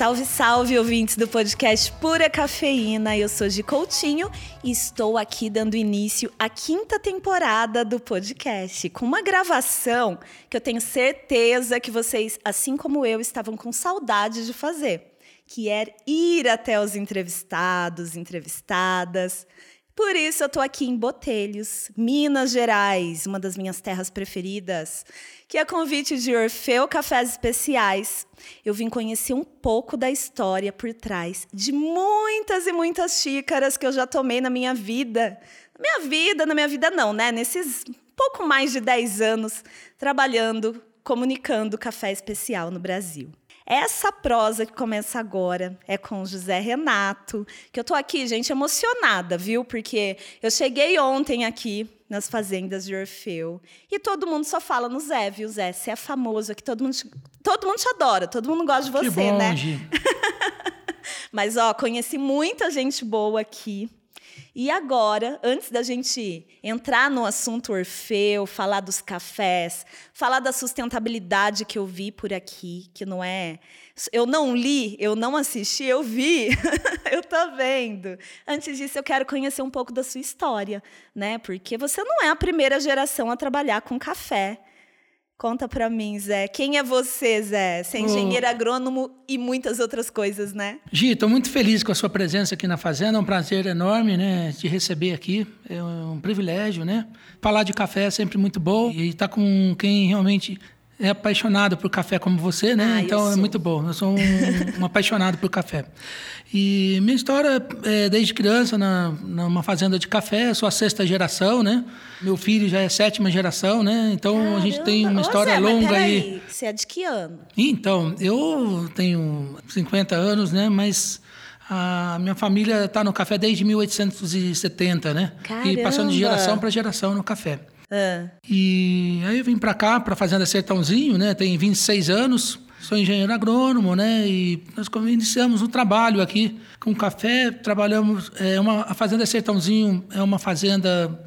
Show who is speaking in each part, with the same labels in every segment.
Speaker 1: Salve, salve, ouvintes do podcast Pura Cafeína. Eu sou Gi Coutinho e estou aqui dando início à quinta temporada do podcast, com uma gravação que eu tenho certeza que vocês, assim como eu, estavam com saudade de fazer, que é ir até os entrevistados, entrevistadas. Por isso eu estou aqui em Botelhos, Minas Gerais, uma das minhas terras preferidas que a convite de Orfeu Cafés Especiais, eu vim conhecer um pouco da história por trás de muitas e muitas xícaras que eu já tomei na minha vida. Na minha vida, na minha vida não, né? Nesses pouco mais de 10 anos trabalhando, comunicando café especial no Brasil. Essa prosa que começa agora é com José Renato, que eu tô aqui, gente, emocionada, viu? Porque eu cheguei ontem aqui nas fazendas de Orfeu. E todo mundo só fala no Zé, viu, Zé? Você é famoso aqui, todo mundo, te, todo mundo te adora, todo mundo gosta de você,
Speaker 2: que bom,
Speaker 1: né? Mas, ó, conheci muita gente boa aqui. E agora, antes da gente entrar no assunto Orfeu, falar dos cafés, falar da sustentabilidade que eu vi por aqui, que não é. Eu não li, eu não assisti, eu vi, eu tô vendo. Antes disso, eu quero conhecer um pouco da sua história, né? Porque você não é a primeira geração a trabalhar com café. Conta para mim, Zé. Quem é você, Zé? Você é engenheiro oh. agrônomo e muitas outras coisas, né?
Speaker 2: Gi, estou muito feliz com a sua presença aqui na Fazenda. É um prazer enorme, né, te receber aqui. É um privilégio, né? Falar de café é sempre muito bom e estar tá com quem realmente é apaixonado por café como você, né?
Speaker 1: Ah,
Speaker 2: então é muito bom. Eu sou um, um apaixonado por café. E minha história é desde criança na, numa fazenda de café, sou a sexta geração, né? Meu filho já é sétima geração, né? Então
Speaker 1: Caramba.
Speaker 2: a gente tem uma história
Speaker 1: Ô, Zé,
Speaker 2: longa
Speaker 1: aí. Você é de que ano?
Speaker 2: Então, eu tenho 50 anos, né? Mas a minha família está no café desde 1870, né?
Speaker 1: Caramba.
Speaker 2: E passando de geração para geração no café.
Speaker 1: Ah.
Speaker 2: E aí eu vim para cá, para a Fazenda Sertãozinho, né? Tem 26 anos, sou engenheiro agrônomo, né? E nós iniciamos um trabalho aqui com café. Trabalhamos, é uma, a Fazenda Sertãozinho é uma fazenda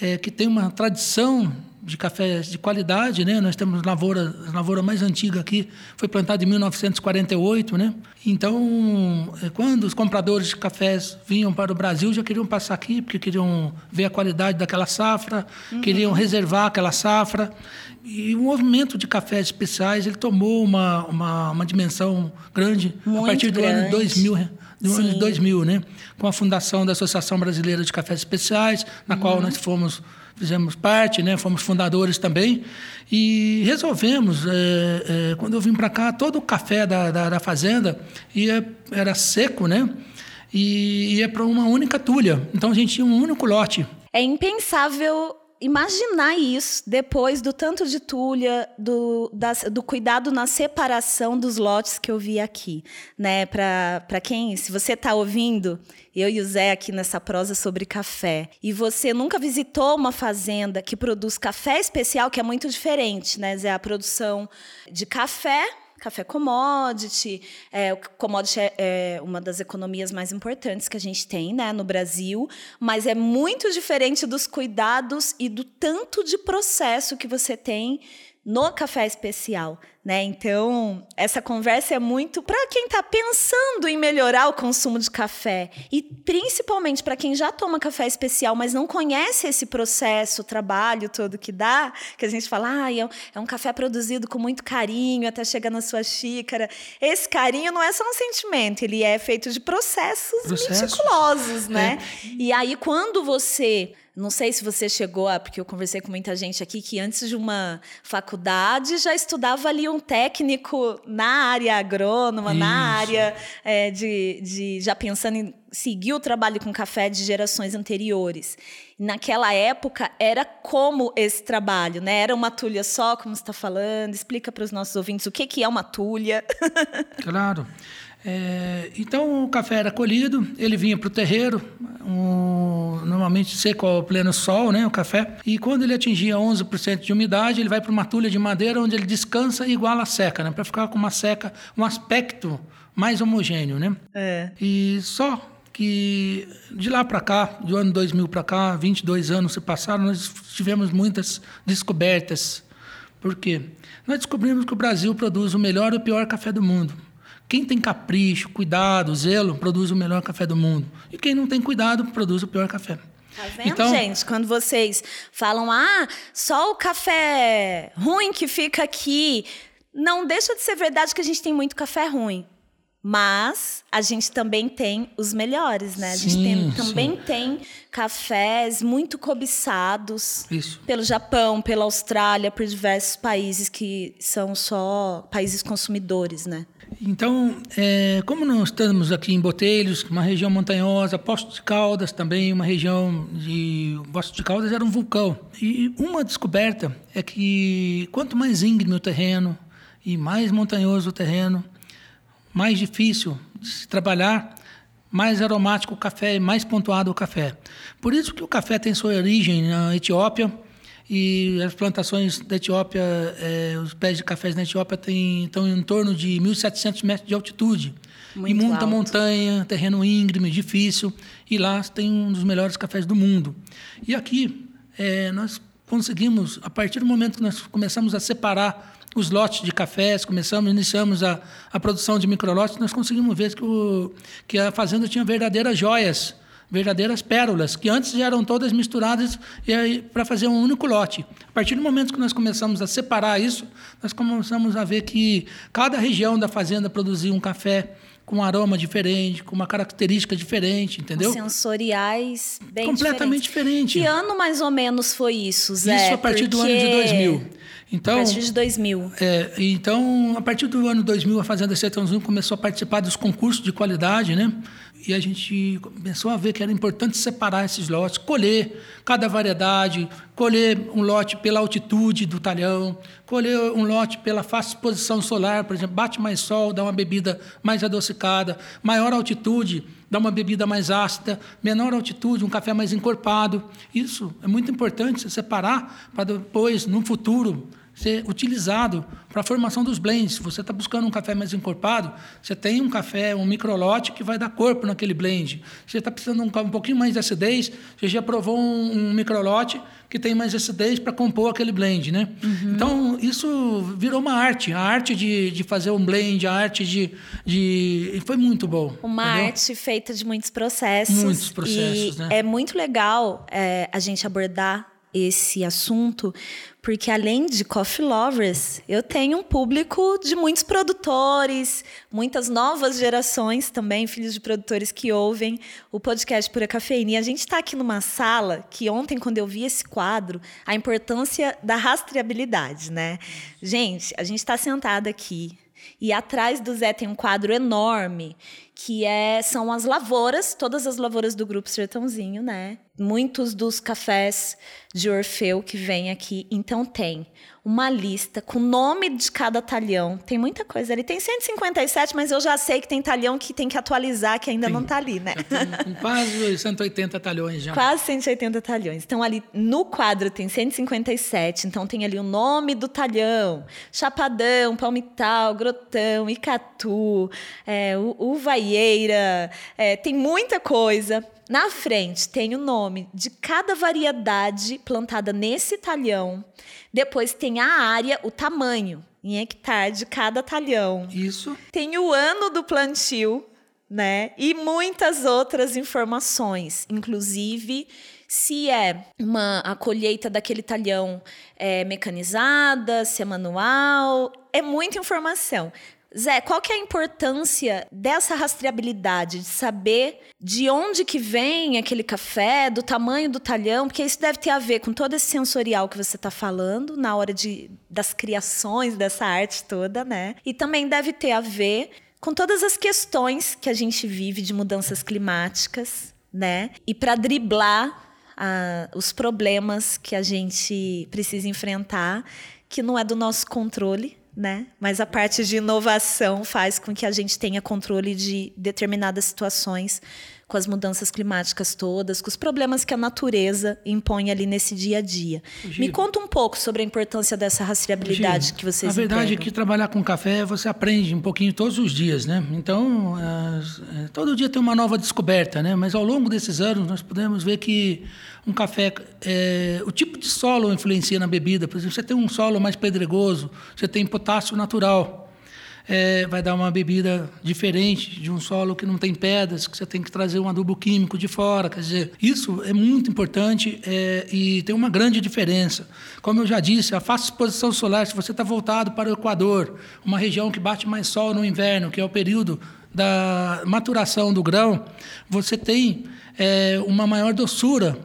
Speaker 2: é, que tem uma tradição de cafés de qualidade, né? Nós temos lavoura, a lavoura mais antiga aqui, foi plantada em 1948, né? Então, é, quando os compradores de cafés vinham para o Brasil, já queriam passar aqui, porque queriam ver a qualidade daquela safra, uhum. queriam reservar aquela safra. E o movimento de cafés especiais, ele tomou uma, uma, uma dimensão grande
Speaker 1: Muito
Speaker 2: a partir do
Speaker 1: grande.
Speaker 2: ano 2000, do
Speaker 1: Sim.
Speaker 2: ano 2000, né? Com a fundação da Associação Brasileira de Cafés Especiais, na
Speaker 1: Uhum.
Speaker 2: qual nós fomos fizemos parte, né? Fomos fundadores também e resolvemos é, é, quando eu vim para cá todo o café da, da, da fazenda ia, era seco, né? E ia para uma única tulha. Então a gente tinha um único lote.
Speaker 1: É impensável imaginar isso depois do tanto de tulha, do, do cuidado na separação dos lotes que eu vi aqui, né? Para quem, se você está ouvindo, eu e o Zé aqui nessa prosa sobre café, e você nunca visitou uma fazenda que produz café especial, que é muito diferente, né, Zé? A produção de café café commodity. É, o commodity é, é, uma das economias mais importantes que a gente tem né, no Brasil, mas é muito diferente dos cuidados e do tanto de processo que você tem no café especial, né? Então, essa conversa é muito para quem está pensando em melhorar o consumo de café e principalmente para quem já toma café especial, mas não conhece esse processo, o trabalho todo que dá, que a gente fala, ah, é um, é café produzido com muito carinho até chegar na sua xícara. Esse carinho não é só um sentimento, ele é feito de processos,
Speaker 2: Processos.
Speaker 1: meticulosos, né? E aí, quando você não sei se você chegou a, porque eu conversei com muita gente aqui que antes de uma faculdade já estudava ali um técnico na área agrônoma, na
Speaker 2: Isso.
Speaker 1: área é, de, de já pensando em seguir o trabalho com café de gerações anteriores. Naquela época era como esse trabalho, né? Era uma tulha só, como você está falando. Explica para os nossos ouvintes o que, que é uma tulha.
Speaker 2: Claro. É, então o café era colhido, ele vinha para o terreiro, um, normalmente seco ao pleno sol, né, o café. E quando ele atingia 11% de umidade, ele vai para uma tulha de madeira onde ele descansa igual a seca, né, para ficar com uma seca, um aspecto mais homogêneo, né.
Speaker 1: É.
Speaker 2: E só que de lá para cá, do ano 2000 para cá, 22 anos se passaram, nós tivemos muitas descobertas. Por quê? Nós descobrimos que o Brasil produz o melhor e o pior café do mundo. Quem tem capricho, cuidado, zelo, produz o melhor café do mundo. E quem não tem cuidado, produz o pior café.
Speaker 1: Tá vendo, então, gente? Quando vocês falam, ah, só o café ruim que fica aqui. Não deixa de ser verdade que a gente tem muito café ruim. Mas a gente também tem os melhores, né? A gente sim, tem, também sim. tem cafés muito cobiçados
Speaker 2: Isso.
Speaker 1: pelo Japão, pela Austrália, por diversos países que são só países consumidores, né?
Speaker 2: Então, é, como nós estamos aqui em Botelhos, uma região montanhosa, Poço de Caldas também, uma região de. Poço de Caldas era um vulcão. E uma descoberta é que quanto mais íngreme o terreno e mais montanhoso o terreno, mais difícil de se trabalhar, mais aromático o café e mais pontuado o café. Por isso que o café tem sua origem na Etiópia e as plantações da Etiópia, é, os pés de cafés na Etiópia têm, estão em torno de 1.700 metros de altitude. Muito e muita alto. montanha, terreno íngreme, difícil. E lá tem um dos melhores cafés do mundo. E aqui é, nós conseguimos, a partir do momento que nós começamos a separar os lotes de cafés, começamos, iniciamos a, a produção de microlotes, nós conseguimos ver que, o, que a fazenda tinha verdadeiras joias, verdadeiras pérolas, que antes eram todas misturadas para fazer um único lote. A partir do momento que nós começamos a separar isso, nós começamos a ver que cada região da fazenda produzia um café com um aroma diferente, com uma característica diferente, entendeu?
Speaker 1: Sensoriais bem
Speaker 2: Completamente diferente.
Speaker 1: Que ano mais ou menos foi isso, Zé?
Speaker 2: Isso a partir Porque... do ano de 2000.
Speaker 1: Então, a partir de 2000.
Speaker 2: É, então, a partir do ano 2000, a Fazenda Sertãozinho começou a participar dos concursos de qualidade, né? E a gente começou a ver que era importante separar esses lotes, colher cada variedade, colher um lote pela altitude do talhão, colher um lote pela fácil exposição solar, por exemplo, bate mais sol, dá uma bebida mais adocicada, maior altitude, dá uma bebida mais ácida, menor altitude, um café mais encorpado. Isso é muito importante separar para depois, no futuro, ser utilizado para a formação dos blends. Se você está buscando um café mais encorpado, você tem um café, um microlote que vai dar corpo naquele blend. Se você está precisando de um, um, pouquinho mais de acidez, você já provou um, um microlote que tem mais acidez para compor aquele blend, né? Uhum. Então, isso virou uma arte. A arte de, de fazer um blend, a arte de... de foi muito bom.
Speaker 1: Uma entendeu? arte feita de muitos processos.
Speaker 2: Muitos processos,
Speaker 1: e
Speaker 2: né?
Speaker 1: É muito legal é, a gente abordar esse assunto, porque além de coffee lovers, eu tenho um público de muitos produtores, muitas novas gerações também, filhos de produtores que ouvem o podcast Pura Cafeína. E a gente está aqui numa sala que ontem, quando eu vi esse quadro, a importância da rastreabilidade, né? Gente, a gente está sentada aqui e atrás do Zé tem um quadro enorme que é, são as lavouras, todas as lavouras do Grupo Sertãozinho, né? Muitos dos cafés de Orfeu que vem aqui. Então tem uma lista com o nome de cada talhão. Tem muita coisa ali. Tem 157, mas eu já sei que tem talhão que tem que atualizar, que ainda tem. não está ali, né?
Speaker 2: Tem quase 180 talhões já.
Speaker 1: Quase 180 talhões. Então, ali no quadro tem 157. Então, tem ali o nome do talhão: Chapadão, Palmital, Grotão, Icatu, é, Uvaieira. É, tem muita coisa. Na frente tem o nome de cada variedade plantada nesse talhão. Depois tem a área, o tamanho em hectare de cada talhão.
Speaker 2: Isso.
Speaker 1: Tem o ano do plantio, né? E muitas outras informações, inclusive se é uma a colheita daquele talhão é mecanizada, se é manual, é muita informação. Zé, qual que é a importância dessa rastreabilidade, de saber de onde que vem aquele café, do tamanho do talhão, porque isso deve ter a ver com todo esse sensorial que você está falando na hora de, das criações dessa arte toda, né? E também deve ter a ver com todas as questões que a gente vive de mudanças climáticas, né? E para driblar os problemas que a gente precisa enfrentar, que não é do nosso controle, né? Mas a parte de inovação faz com que a gente tenha controle de determinadas situações com as mudanças climáticas todas, com os problemas que a natureza impõe ali nesse dia a dia. Me conta um pouco sobre a importância dessa rastreabilidade que vocês
Speaker 2: A verdade
Speaker 1: entregam.
Speaker 2: é que trabalhar com café você aprende um pouquinho todos os dias, né? Então, é, todo dia tem uma nova descoberta, né? Mas ao longo desses anos nós podemos ver que um café, é, o tipo de solo influencia na bebida. Por exemplo, você tem um solo mais pedregoso, você tem potássio natural. É, vai dar uma bebida diferente de um solo que não tem pedras, que você tem que trazer um adubo químico de fora. Quer dizer, isso é muito importante é, e tem uma grande diferença. Como eu já disse, a fácil exposição solar, se você está voltado para o Equador, uma região que bate mais sol no inverno, que é o período da maturação do grão, você tem é, uma maior doçura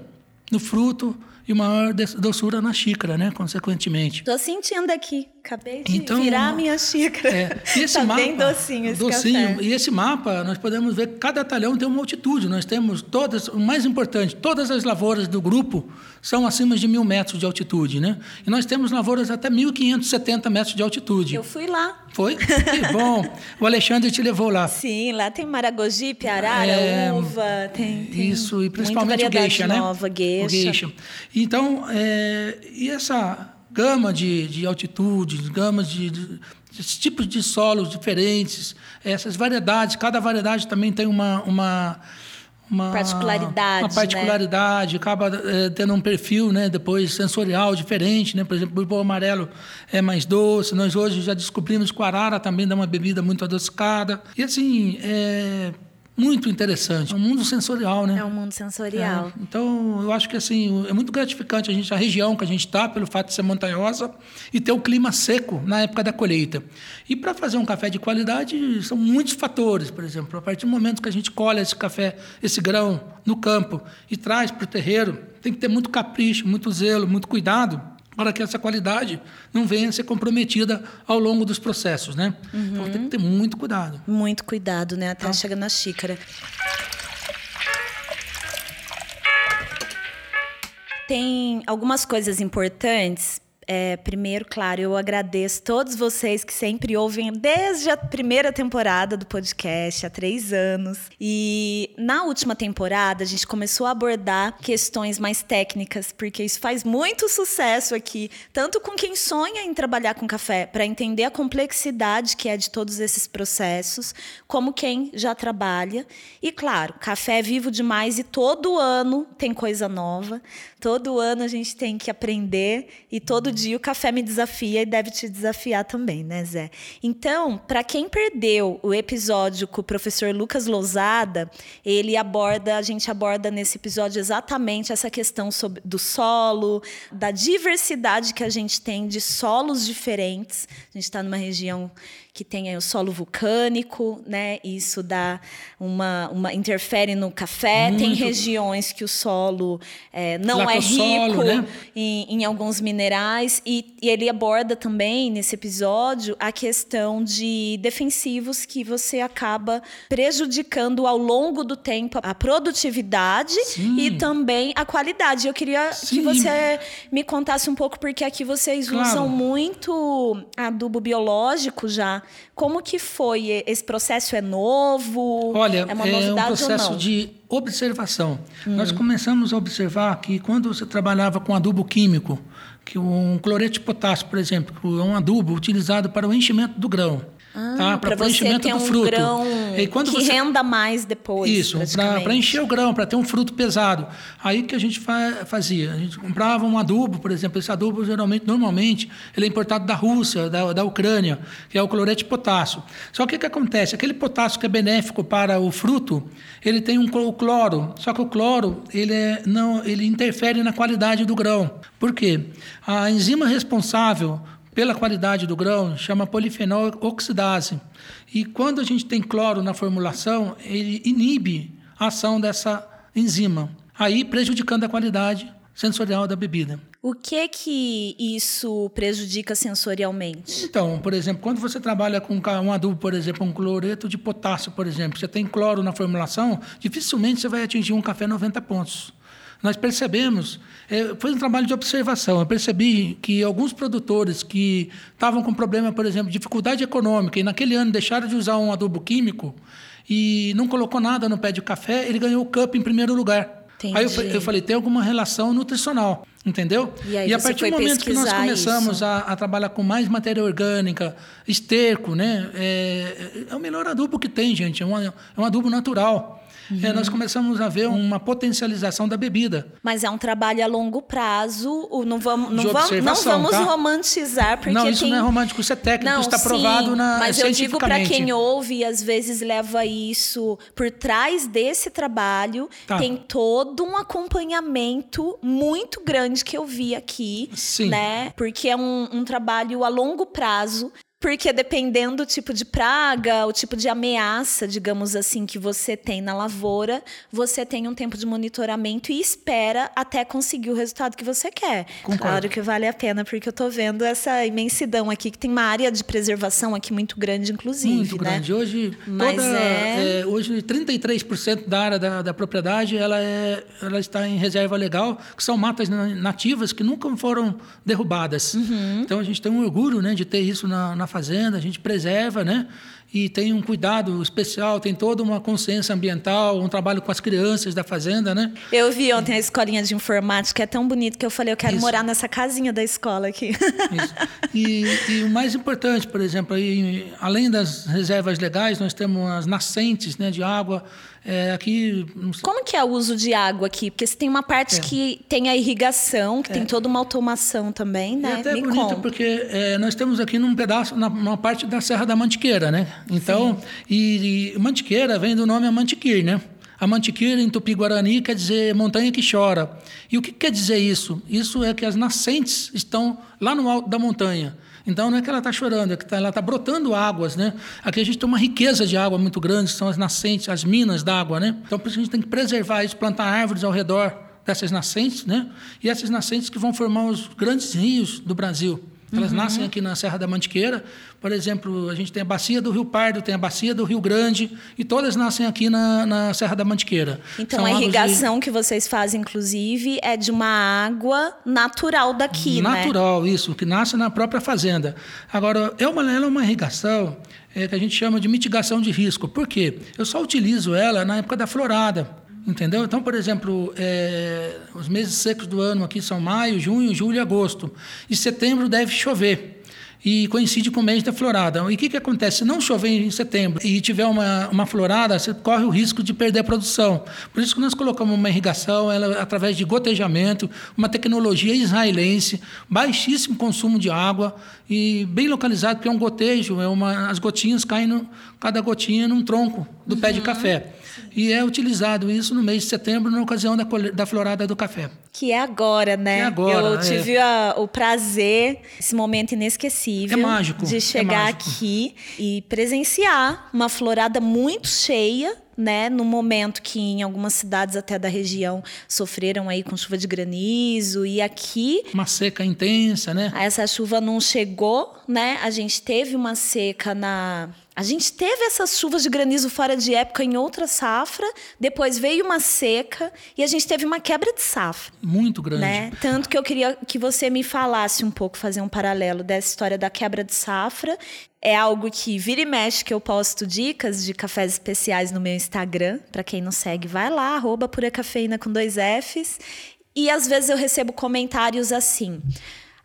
Speaker 2: no fruto e uma maior doçura na xícara, né? Consequentemente.
Speaker 1: Estou sentindo aqui. Acabei de então, virar a minha xícara. É, e esse tá mapa, bem docinho esse docinho, café.
Speaker 2: E esse mapa, nós podemos ver que cada talhão tem uma altitude. Nós temos todas, o mais importante, todas as lavouras do grupo são acima de mil metros de altitude, né? E nós temos lavouras até 1.570 metros de altitude.
Speaker 1: Eu fui lá.
Speaker 2: Foi? Que bom. o Alexandre te levou lá.
Speaker 1: Sim, lá tem maragogi, arara, é, uva, tem, tem
Speaker 2: Isso, e principalmente o geisha,
Speaker 1: né?
Speaker 2: nova,
Speaker 1: né? Geisha. O geisha.
Speaker 2: Então, é, e essa gama de, de altitudes, gamas de, de, de tipos de solos diferentes, essas variedades, cada variedade também tem uma, uma uma
Speaker 1: particularidade,
Speaker 2: uma particularidade,
Speaker 1: né?
Speaker 2: acaba é, tendo um perfil, né, depois sensorial diferente, né? Por exemplo, o ibo amarelo é mais doce. Nós hoje já descobrimos que o arara também dá uma bebida muito adocicada. E assim, é, muito interessante. É um mundo sensorial, né?
Speaker 1: É um mundo sensorial.
Speaker 2: É. Então, eu acho que assim, é muito gratificante a gente a região que a gente está, pelo fato de ser montanhosa e ter o clima seco na época da colheita. E para fazer um café de qualidade, são muitos fatores, por exemplo, a partir do momento que a gente colhe esse café, esse grão no campo e traz para o terreiro, tem que ter muito capricho, muito zelo, muito cuidado para que essa qualidade não venha a ser comprometida ao longo dos processos, né? Uhum. Então tem que ter muito cuidado.
Speaker 1: Muito cuidado, né? Até tá. chegar na xícara. Tem algumas coisas importantes é, primeiro, claro, eu agradeço todos vocês que sempre ouvem desde a primeira temporada do podcast, há três anos. E na última temporada, a gente começou a abordar questões mais técnicas, porque isso faz muito sucesso aqui, tanto com quem sonha em trabalhar com café, para entender a complexidade que é de todos esses processos, como quem já trabalha. E, claro, café é vivo demais e todo ano tem coisa nova, todo ano a gente tem que aprender e todo dia o café me desafia e deve te desafiar também, né, Zé? Então, para quem perdeu o episódio com o professor Lucas Lousada, ele aborda, a gente aborda nesse episódio exatamente essa questão sobre, do solo, da diversidade que a gente tem de solos diferentes. A gente está numa região que tem o solo vulcânico, né? Isso dá uma, uma interfere no café. Muito. Tem regiões que o solo é, não é rico né? em, em, alguns minerais e, e, ele aborda também nesse episódio a questão de defensivos que você acaba prejudicando ao longo do tempo a produtividade Sim. e também a qualidade. Eu queria Sim. que você me contasse um pouco porque aqui vocês claro. usam muito adubo biológico já como que foi? Esse processo é novo?
Speaker 2: Olha,
Speaker 1: é, uma
Speaker 2: é um processo de observação. Hum. Nós começamos a observar que quando você trabalhava com adubo químico, que um cloreto de potássio, por exemplo, é um adubo utilizado para o enchimento do grão.
Speaker 1: Ah, tá? Para preenchimento do um fruto. Grão e quando que você... renda mais depois.
Speaker 2: Isso, para encher o grão, para ter um fruto pesado. Aí que a gente fa fazia? A gente comprava um adubo, por exemplo. Esse adubo, geralmente, normalmente, ele é importado da Rússia, da, da Ucrânia, que é o cloreto de potássio. Só que o que acontece? Aquele potássio que é benéfico para o fruto, ele tem um cloro. Só que o cloro, ele, é, não, ele interfere na qualidade do grão. Por quê? A enzima responsável pela qualidade do grão, chama polifenol oxidase. E quando a gente tem cloro na formulação, ele inibe a ação dessa enzima, aí prejudicando a qualidade sensorial da bebida.
Speaker 1: O que que isso prejudica sensorialmente?
Speaker 2: Então, por exemplo, quando você trabalha com um adubo, por exemplo, um cloreto de potássio, por exemplo, você tem cloro na formulação, dificilmente você vai atingir um café 90 pontos nós percebemos, é, foi um trabalho de observação, eu percebi que alguns produtores que estavam com problema, por exemplo, dificuldade econômica, e naquele ano deixaram de usar um adubo químico, e não colocou nada no pé de café, ele ganhou o cup em primeiro lugar.
Speaker 1: Entendi.
Speaker 2: Aí eu, eu, falei, tem alguma relação nutricional, entendeu?
Speaker 1: E, aí
Speaker 2: e a partir do momento que nós começamos a, a, trabalhar com mais matéria orgânica, esterco, né? É, é o melhor adubo que tem, gente. É um, é um adubo natural.
Speaker 1: Uhum.
Speaker 2: É, nós começamos a ver uma potencialização da bebida.
Speaker 1: Mas é um trabalho a longo prazo. Não vamos, não vamos, não vamos
Speaker 2: tá?
Speaker 1: romantizar, porque
Speaker 2: não, isso
Speaker 1: tem...
Speaker 2: não é romântico, isso é técnico,
Speaker 1: Não,
Speaker 2: está
Speaker 1: sim,
Speaker 2: provado na,
Speaker 1: mas eu digo para quem ouve e às vezes leva isso por trás desse trabalho,
Speaker 2: Tá.
Speaker 1: tem todo um acompanhamento muito grande que eu vi aqui,
Speaker 2: Sim.
Speaker 1: né? Porque é um, um trabalho a longo prazo. Porque dependendo do tipo de praga, o tipo de ameaça, digamos assim, que você tem na lavoura, você tem um tempo de monitoramento e espera até conseguir o resultado que você quer.
Speaker 2: Concordo.
Speaker 1: Claro que vale a pena, porque eu tô vendo essa imensidão aqui, que tem uma área de preservação aqui muito grande, inclusive.
Speaker 2: Muito
Speaker 1: né?
Speaker 2: grande. Hoje,
Speaker 1: Mas
Speaker 2: toda,
Speaker 1: é-
Speaker 2: é, hoje 33% da área da, da propriedade ela, é, ela está em reserva legal, que são matas na- nativas que nunca foram derrubadas.
Speaker 1: Uhum.
Speaker 2: Então a gente tem um orgulho né, de ter isso na, na fazenda, a gente preserva, né? E tem um cuidado especial, tem toda uma consciência ambiental, um trabalho com as crianças da fazenda, né?
Speaker 1: Eu vi ontem a escolinha de informática, é tão bonito que eu falei, eu quero
Speaker 2: Isso.
Speaker 1: morar nessa casinha da escola aqui.
Speaker 2: Isso. E, e o mais importante, por exemplo, aí, além das reservas legais, nós temos as nascentes né, de água. É, aqui,
Speaker 1: Como que é o uso de água aqui? Porque você tem uma parte
Speaker 2: É.
Speaker 1: que tem a irrigação, que tem toda uma automação também, né?
Speaker 2: até
Speaker 1: Me
Speaker 2: bonito
Speaker 1: conta.
Speaker 2: porque é, nós temos aqui num pedaço, na, numa parte da Serra da Mantiqueira, né? Então, e, e Mantiqueira vem do nome Amantiquir, né? A Mantiqueira em Tupi-Guarani quer dizer montanha que chora. E o que quer dizer isso? Isso é que as nascentes estão lá no alto da montanha. Então não é que ela está chorando, é que tá- ela está brotando águas, né? Aqui a gente tem uma riqueza de água muito grande, são as nascentes, as minas d'água, né? Então por isso a gente tem que preservar isso, plantar árvores ao redor dessas nascentes, né? E essas nascentes que vão formar os grandes rios do Brasil. Elas
Speaker 1: Uhum.
Speaker 2: nascem aqui na Serra da Mantiqueira. Por exemplo, a gente tem a bacia do Rio Pardo, tem a bacia do Rio Grande, e todas nascem aqui na, na Serra da Mantiqueira.
Speaker 1: Então,
Speaker 2: São
Speaker 1: a
Speaker 2: águas de-
Speaker 1: irrigação que vocês fazem, inclusive, é de uma água natural daqui, né?
Speaker 2: Natural, isso, que nasce na própria fazenda. Agora, é uma, ela é uma irrigação é, que a gente chama de mitigação de risco. Por quê? Eu só utilizo ela na época da florada. Entendeu? Então, por exemplo, é, os meses secos do ano aqui são maio, junho, julho e agosto. E setembro deve chover. E coincide com o mês da florada. E o que, que acontece? Se não chover em setembro e tiver uma, uma florada, você corre o risco de perder a produção. Por isso que nós colocamos uma irrigação ela, através de gotejamento, uma tecnologia israelense, baixíssimo consumo de água e bem localizado, porque é um gotejo, é uma, as gotinhas caem, no, cada gotinha num tronco do pé de café. E é utilizado isso no mês de setembro, na ocasião da, da florada do café.
Speaker 1: Que é agora, né?
Speaker 2: Que é agora,
Speaker 1: Eu
Speaker 2: é.
Speaker 1: tive a- o prazer, esse momento inesquecível,
Speaker 2: É mágico,
Speaker 1: de
Speaker 2: é
Speaker 1: chegar
Speaker 2: mágico.
Speaker 1: aqui e presenciar uma florada muito cheia, né? No momento que em algumas cidades até da região sofreram aí com chuva de granizo e aqui
Speaker 2: Uma seca intensa, né?
Speaker 1: essa chuva não chegou, né? A gente teve uma seca na. A gente teve essas chuvas de granizo fora de época em outra safra, depois veio uma seca e a gente teve uma quebra de safra.
Speaker 2: Muito grande.
Speaker 1: Né? Tanto que eu queria que você me falasse um pouco, fazer um paralelo dessa história da quebra de safra. É algo que vira e mexe que eu posto dicas de cafés especiais no meu Instagram. Para quem não segue, vai lá, arroba pura cafeína com dois Fs. E às vezes eu recebo comentários assim.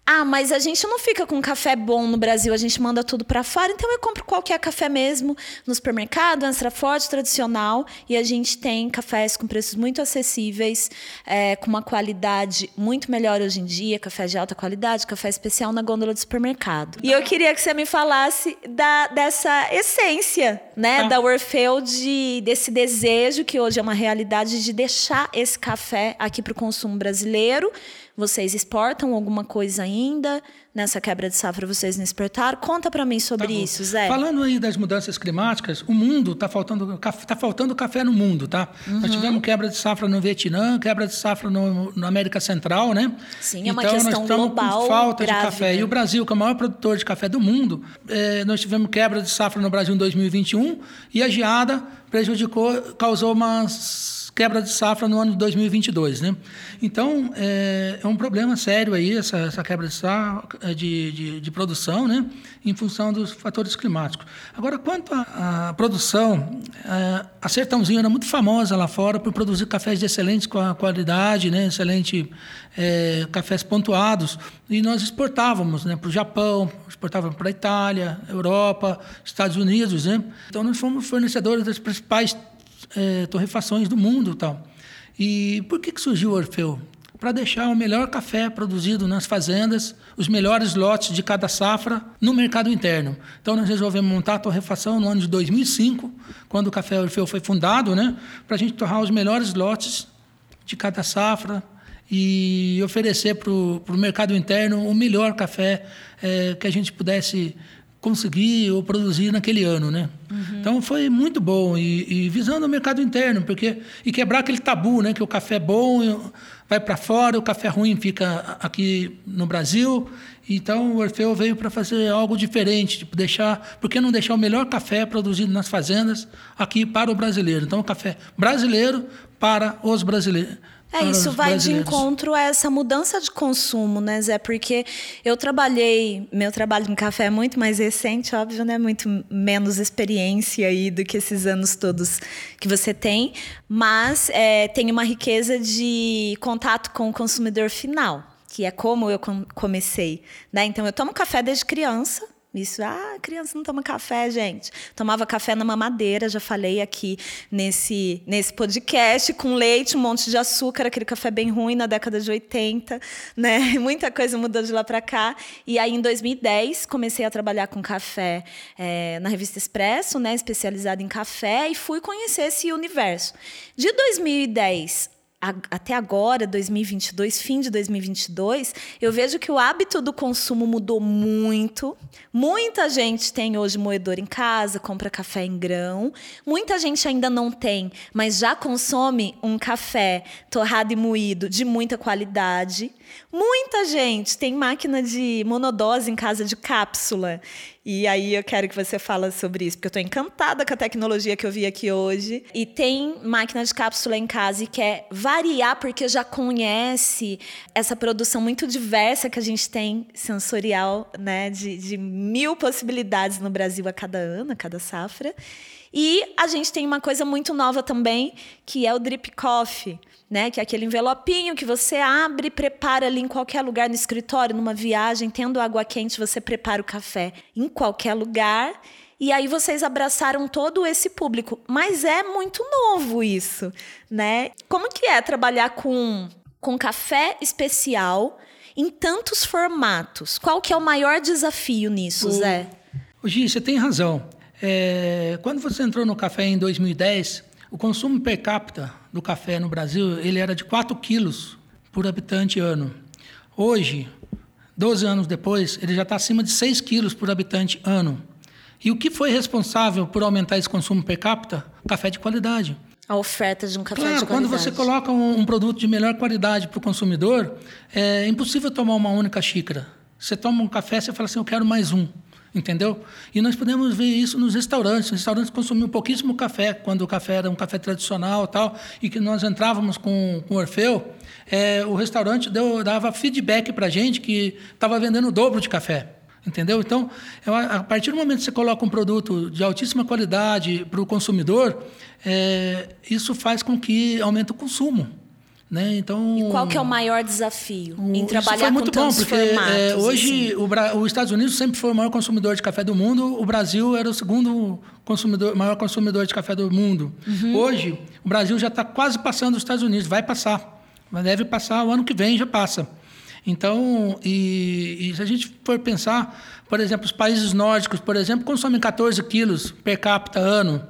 Speaker 1: Ah, mas a gente não fica com café bom no Brasil, a gente manda tudo para fora, então eu compro qualquer café mesmo no supermercado, extra forte, tradicional, e a gente tem cafés com preços muito acessíveis, é, com uma qualidade muito melhor hoje em dia, café de alta qualidade, café especial na gôndola do supermercado. E eu queria que você me falasse da, dessa essência, né,
Speaker 2: Tá.
Speaker 1: da Orfeu, de, desse desejo que hoje é uma realidade de deixar esse café aqui para o consumo brasileiro. Vocês exportam alguma coisa ainda? Nessa quebra de safra vocês não exportaram? Conta para mim sobre
Speaker 2: Tá
Speaker 1: isso, Zé.
Speaker 2: Falando aí das mudanças climáticas, o mundo está faltando, tá faltando café no mundo, tá?
Speaker 1: Uhum.
Speaker 2: Nós tivemos quebra de safra no Vietnã, quebra de safra no, na América Central, né?
Speaker 1: Sim, é uma
Speaker 2: então,
Speaker 1: questão
Speaker 2: nós estamos
Speaker 1: global
Speaker 2: com falta
Speaker 1: grave,
Speaker 2: de café.
Speaker 1: né?
Speaker 2: E o Brasil, que é o maior produtor de café do mundo, eh, nós tivemos quebra de safra no Brasil em 2021 e a geada prejudicou, causou umas quebra de safra no ano de 2022, né? Então é, é um problema sério aí essa, essa quebra de safra, eh, de, de, de, produção, né, em função dos fatores climáticos. Agora, quanto à produção, eh, a Sertãozinho era muito famosa lá fora por produzir cafés de excelente qualidade, né, excelente é, cafés pontuados, e nós exportávamos né, para o Japão, exportávamos para a Itália, Europa, Estados Unidos. Né? Então, nós fomos fornecedores das principais é, torrefações do mundo. Tal. E por que, que surgiu o Orfeu? para deixar o melhor café produzido nas fazendas, os melhores lotes de cada safra no mercado interno. Então nós resolvemos montar a torrefação no ano de 2005, quando o Café Orfeu foi fundado, né, para a gente torrar os melhores lotes de cada safra e oferecer para o mercado interno o melhor café é, que a gente pudesse conseguir ou produzir naquele ano, né? Uhum. Então foi muito bom e, e, visando o mercado interno, porque e quebrar aquele tabu, né? Que o café bom vai para fora, o café ruim fica aqui no Brasil. Então o Orfeu veio para fazer algo diferente, tipo deixar, por que não deixar o melhor café produzido nas fazendas aqui para o brasileiro? Então o café brasileiro para os brasileiros
Speaker 1: é, isso vai de encontro a essa mudança de consumo, né, Zé? Porque eu trabalhei, meu trabalho em café é muito mais recente, óbvio, né? Muito menos experiência aí do que esses anos todos que você tem, mas é, tem uma riqueza de contato com o consumidor final, que é como eu comecei, né? Então eu tomo café desde criança, isso, ah, criança não toma café, gente. Tomava café na mamadeira, já falei aqui nesse, nesse podcast, com leite, um monte de açúcar, aquele café bem ruim na década de 80, né? Muita coisa mudou de lá para cá. E aí, em 2010, comecei a trabalhar com café é, na revista Expresso, né? Especializada em café, e fui conhecer esse universo. De 2010 até agora, 2022, fim de 2022, eu vejo que o hábito do consumo mudou muito. Muita gente tem hoje moedor em casa, compra café em grão. Muita gente ainda não tem, mas já consome um café torrado e moído de muita qualidade. Muita gente tem máquina de monodose em casa de cápsula. E aí eu quero que você fale sobre isso, porque eu estou encantada com a tecnologia que eu vi aqui hoje. E tem máquina de cápsula em casa e quer variar, porque já conhece essa produção muito diversa que a gente tem, sensorial, né? De, de mil possibilidades no Brasil a cada ano, a cada safra. E a gente tem uma coisa muito nova também, que é o drip coffee né? Que é aquele envelopinho que você abre prepara ali em qualquer lugar no escritório, numa viagem, tendo água quente, você prepara o café em qualquer lugar. E aí vocês abraçaram todo esse público, mas é muito novo isso, né? Como que é trabalhar com com café especial em tantos formatos? Qual que é o maior desafio nisso, o, Zé?
Speaker 2: O Gi, você tem razão. É, quando você entrou no café em 2010, o consumo per capita do café no Brasil ele era de 4 quilos por habitante ano. Hoje, 12 anos depois, ele já está acima de 6 quilos por habitante ano. E o que foi responsável por aumentar esse consumo per capita? Café de qualidade.
Speaker 1: A oferta de um café
Speaker 2: claro,
Speaker 1: de qualidade.
Speaker 2: quando você coloca um, um produto de melhor qualidade para o consumidor, é impossível tomar uma única xícara. Você toma um café, você fala assim, eu quero mais um entendeu? E nós podemos ver isso nos restaurantes. Os restaurantes consumiam pouquíssimo café, quando o café era um café tradicional tal, e que nós entrávamos com, com o Orfeu, é, o restaurante deu, dava feedback para a gente que estava vendendo o dobro de café. Entendeu? Então, a partir do momento que você coloca um produto de altíssima qualidade para o consumidor, é, isso faz com que aumente o consumo. Né? Então,
Speaker 1: e qual que é o maior desafio
Speaker 2: o,
Speaker 1: em trabalhar isso foi
Speaker 2: muito
Speaker 1: com
Speaker 2: bom, porque é, hoje
Speaker 1: assim?
Speaker 2: o, os Estados Unidos sempre foi o maior consumidor de café do mundo, o Brasil era o segundo consumidor, maior consumidor de café do mundo. Uhum. Hoje, o Brasil já está quase passando os Estados Unidos, vai passar. Deve passar o ano que vem, já passa. Então, e, e, se a gente for pensar, por exemplo, os países nórdicos, por exemplo, consomem 14 quilos per capita ano.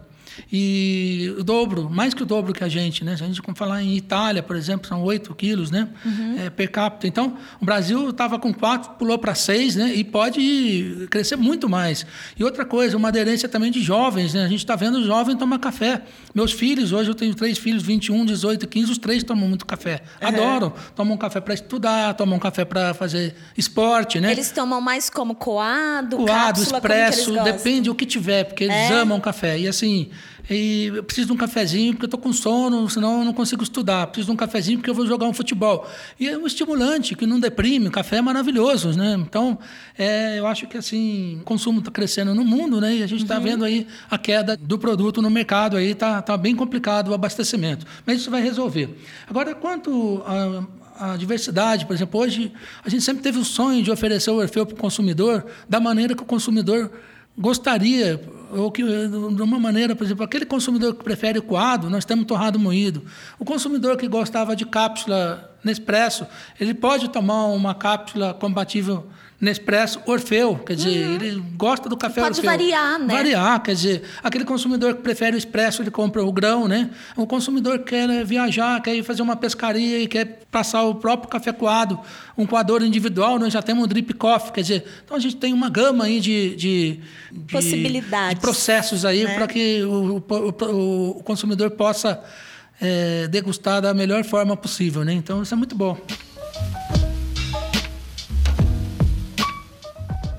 Speaker 2: E o dobro, mais que o dobro que a gente, né? Se a gente falar em Itália, por exemplo, são 8 quilos, né? Uhum. É, per capita. Então, o Brasil estava com 4, pulou para 6, né? E pode crescer muito mais. E outra coisa, uma aderência também de jovens, né? A gente está vendo jovem tomar café. Meus filhos, hoje eu tenho três filhos, 21, 18, 15, os três tomam muito café. Uhum. Adoram. Tomam café para estudar, tomam café para fazer esporte, né?
Speaker 1: Eles tomam mais como coado,
Speaker 2: coado, cápsula, expresso, depende o que tiver, porque eles é? amam café. E assim, E eu preciso de um cafezinho porque eu estou com sono, senão eu não consigo estudar. Preciso de um cafezinho porque eu vou jogar um futebol. E é um estimulante que não deprime. O café é maravilhoso, né? Então, é, eu acho que assim, o consumo está crescendo no mundo, né? E a gente está uhum. vendo aí a queda do produto no mercado aí, está tá bem complicado o abastecimento. Mas isso vai resolver. Agora, quanto a, a diversidade, por exemplo, hoje a gente sempre teve o sonho de oferecer o Orfeu para o consumidor da maneira que o consumidor gostaria, ou que de uma maneira, por exemplo, aquele consumidor que prefere o coado, nós temos torrado moído. O consumidor que gostava de cápsula Nespresso, ele pode tomar uma cápsula compatível Nespresso Orfeu, quer dizer, uhum. ele gosta do café
Speaker 1: Pode
Speaker 2: Orfeu.
Speaker 1: Pode variar, né?
Speaker 2: Variar, quer dizer, aquele consumidor que prefere o expresso, ele compra o grão, né? O consumidor que quer viajar, quer ir fazer uma pescaria e quer passar o próprio café coado, um coador individual, nós já temos um drip coffee, quer dizer, então a gente tem uma gama aí de, de,
Speaker 1: de possibilidades,
Speaker 2: de processos aí né? para que o, o, o, consumidor possa é, degustar da melhor forma possível, né? Então isso é muito bom.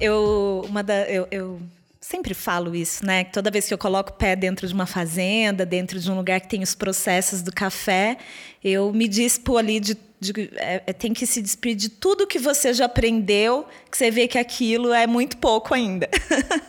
Speaker 1: Eu, uma da, eu, eu sempre falo isso, né? Toda vez que eu coloco o pé dentro de uma fazenda, dentro de um lugar que tem os processos do café, eu me dispo ali de, de é, é, tem que se despedir de tudo que você já aprendeu, que você vê que aquilo é muito pouco ainda.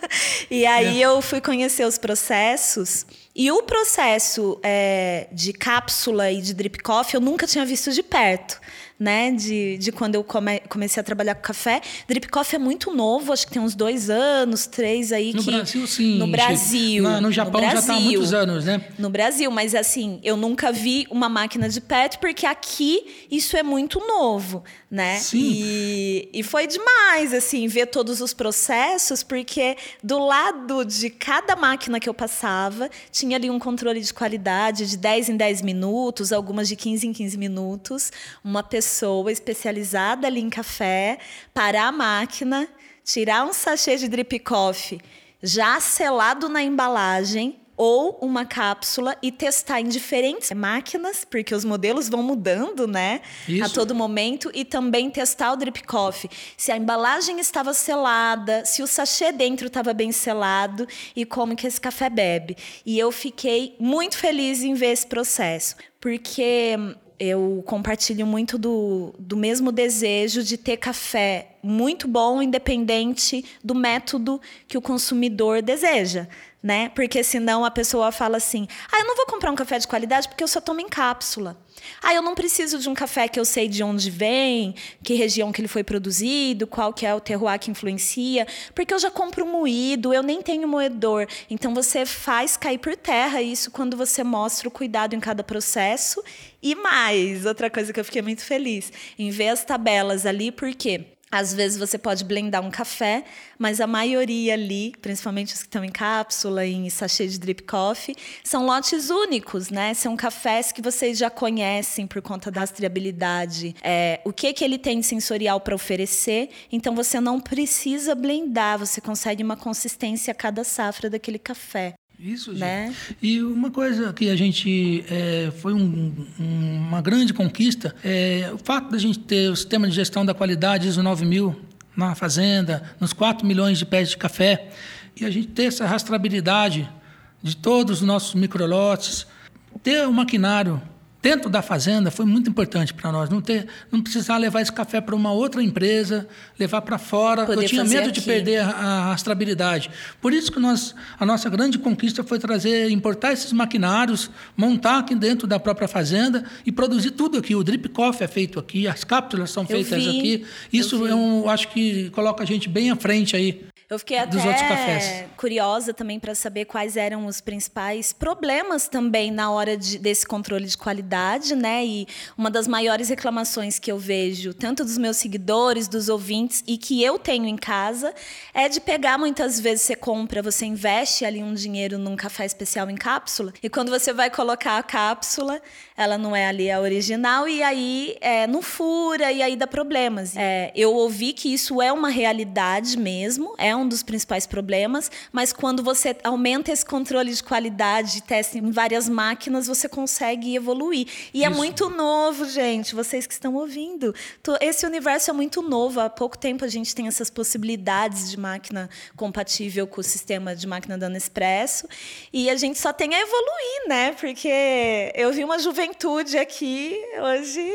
Speaker 1: e aí é. eu fui conhecer os processos e o processo é, de cápsula e de drip coffee eu nunca tinha visto de perto né? De, de quando eu come, comecei a trabalhar com café. Drip Coffee é muito novo, acho que tem uns dois anos, três aí.
Speaker 2: No
Speaker 1: que,
Speaker 2: Brasil, sim.
Speaker 1: No Brasil.
Speaker 2: No, no Japão
Speaker 1: no Brasil,
Speaker 2: já está há muitos anos, né?
Speaker 1: No Brasil, mas assim, eu nunca vi uma máquina de PET, porque aqui isso é muito novo, né?
Speaker 2: Sim.
Speaker 1: E, e foi demais, assim, ver todos os processos, porque do lado de cada máquina que eu passava, tinha ali um controle de qualidade de 10 em 10 minutos, algumas de 15 em 15 minutos, uma pessoa pessoa especializada ali em café parar a máquina, tirar um sachê de drip coffee já selado na embalagem ou uma cápsula e testar em diferentes máquinas, porque os modelos vão mudando, né? Isso. A todo momento e também testar o drip coffee, se a embalagem estava selada, se o sachê dentro estava bem selado e como que esse café bebe. E eu fiquei muito feliz em ver esse processo, porque eu compartilho muito do, do mesmo desejo de ter café muito bom, independente do método que o consumidor deseja. Né? Porque senão a pessoa fala assim: ah, eu não vou comprar um café de qualidade porque eu só tomo em cápsula. Ah, eu não preciso de um café que eu sei de onde vem, que região que ele foi produzido, qual que é o terroir que influencia, porque eu já compro moído, eu nem tenho moedor. Então você faz cair por terra isso quando você mostra o cuidado em cada processo. E mais, outra coisa que eu fiquei muito feliz em ver as tabelas ali, porque às vezes você pode blendar um café, mas a maioria ali, principalmente os que estão em cápsula, em sachê de drip coffee, são lotes únicos, né? São cafés que vocês já conhecem por conta da rastreabilidade, é, o que, que ele tem sensorial para oferecer. Então você não precisa blendar, você consegue uma consistência a cada safra daquele café.
Speaker 2: Isso,
Speaker 1: né?
Speaker 2: E uma coisa que a gente é, foi um, uma grande conquista é o fato da gente ter o sistema de gestão da qualidade ISO 9000 na fazenda, nos 4 milhões de pés de café, e a gente ter essa rastreabilidade de todos os nossos microlotes, ter o maquinário dentro da fazenda foi muito importante para nós. Não, ter, não precisar levar esse café para uma outra empresa, levar para fora. Poder Eu tinha medo aqui. de perder a, a rastreabilidade. Por isso que nós, a nossa grande conquista foi trazer, importar esses maquinários, montar aqui dentro da própria fazenda e produzir tudo aqui. O drip coffee é feito aqui, as cápsulas são feitas aqui. Isso eu, um, acho que coloca a gente bem à frente aí
Speaker 1: eu fiquei até curiosa também para saber quais eram os principais problemas também na hora de, desse controle de qualidade, né? E uma das maiores reclamações que eu vejo, tanto dos meus seguidores, dos ouvintes e que eu tenho em casa, é de pegar muitas vezes você compra, você investe ali um dinheiro num café especial em cápsula e quando você vai colocar a cápsula, ela não é ali a original e aí é, não fura e aí dá problemas. É, eu ouvi que isso é uma realidade mesmo, é um um dos principais problemas, mas quando você aumenta esse controle de qualidade, testa em várias máquinas, você consegue evoluir. E é Isso. é muito novo, gente, vocês que estão ouvindo. Esse universo é muito novo. Há pouco tempo a gente tem essas possibilidades de máquina compatível com o sistema de máquina da Nespresso. E a gente só tem a evoluir, né? Porque eu vi uma juventude aqui hoje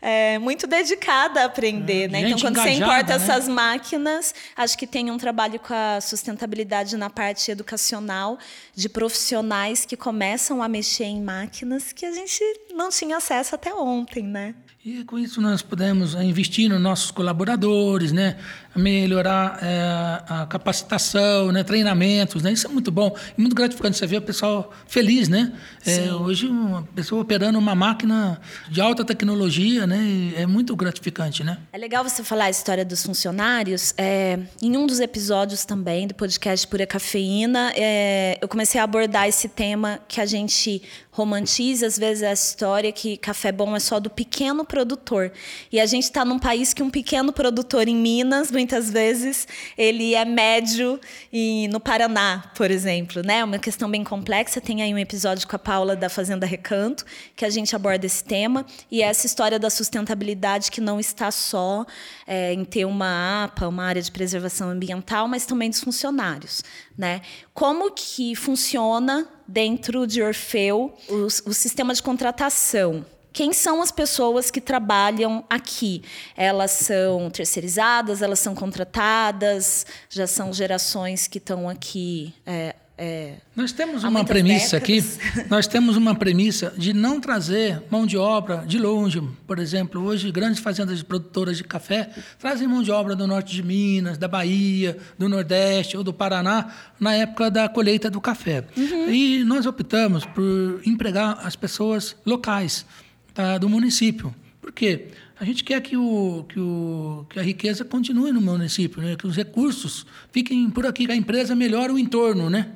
Speaker 1: é, muito dedicada a aprender, é, né? Então, quando engajada, você importa né? essas máquinas, acho que tem um trabalho com a sustentabilidade na parte educacional de profissionais que começam a mexer em máquinas que a gente não tinha acesso até ontem, né?
Speaker 2: E com isso nós podemos eh, investir nos nossos colaboradores, né? melhorar é, a capacitação, né? treinamentos. Né? Isso é muito bom e muito gratificante. Você vê o pessoal feliz. Né? É, hoje, uma pessoa operando uma máquina de alta tecnologia né? é muito gratificante. Né?
Speaker 1: É legal você falar a história dos funcionários. É, em um dos episódios também do podcast Pura Cafeína, é, eu comecei a abordar esse tema que a gente romantiza às vezes a história que café bom é só do pequeno produtor. E a gente está num país que um pequeno produtor em Minas, muitas vezes, ele é médio e no Paraná, por exemplo, né? É uma questão bem complexa. Tem aí um episódio com a Paula da Fazenda Recanto que a gente aborda esse tema e essa história da sustentabilidade que não está só é, em ter uma APA, uma área de preservação ambiental, mas também dos funcionários, né? Como que funciona dentro de Orfeu o, o sistema de contratação? Quem são as pessoas que trabalham aqui? Elas são terceirizadas, elas são contratadas, já são gerações que estão aqui é, é,
Speaker 2: nós temos uma premissa décadas. aqui, nós temos uma premissa de não trazer mão de obra de longe. Por exemplo, hoje grandes fazendas produtoras de café trazem mão de obra do norte de Minas, da Bahia, do Nordeste ou do Paraná na época da colheita do café. Uhum. E nós optamos por empregar as pessoas locais tá, do município. Por quê? A gente quer que, o, que, o, que a riqueza continue no município, né? que os recursos fiquem por aqui, que a empresa melhore o entorno, né?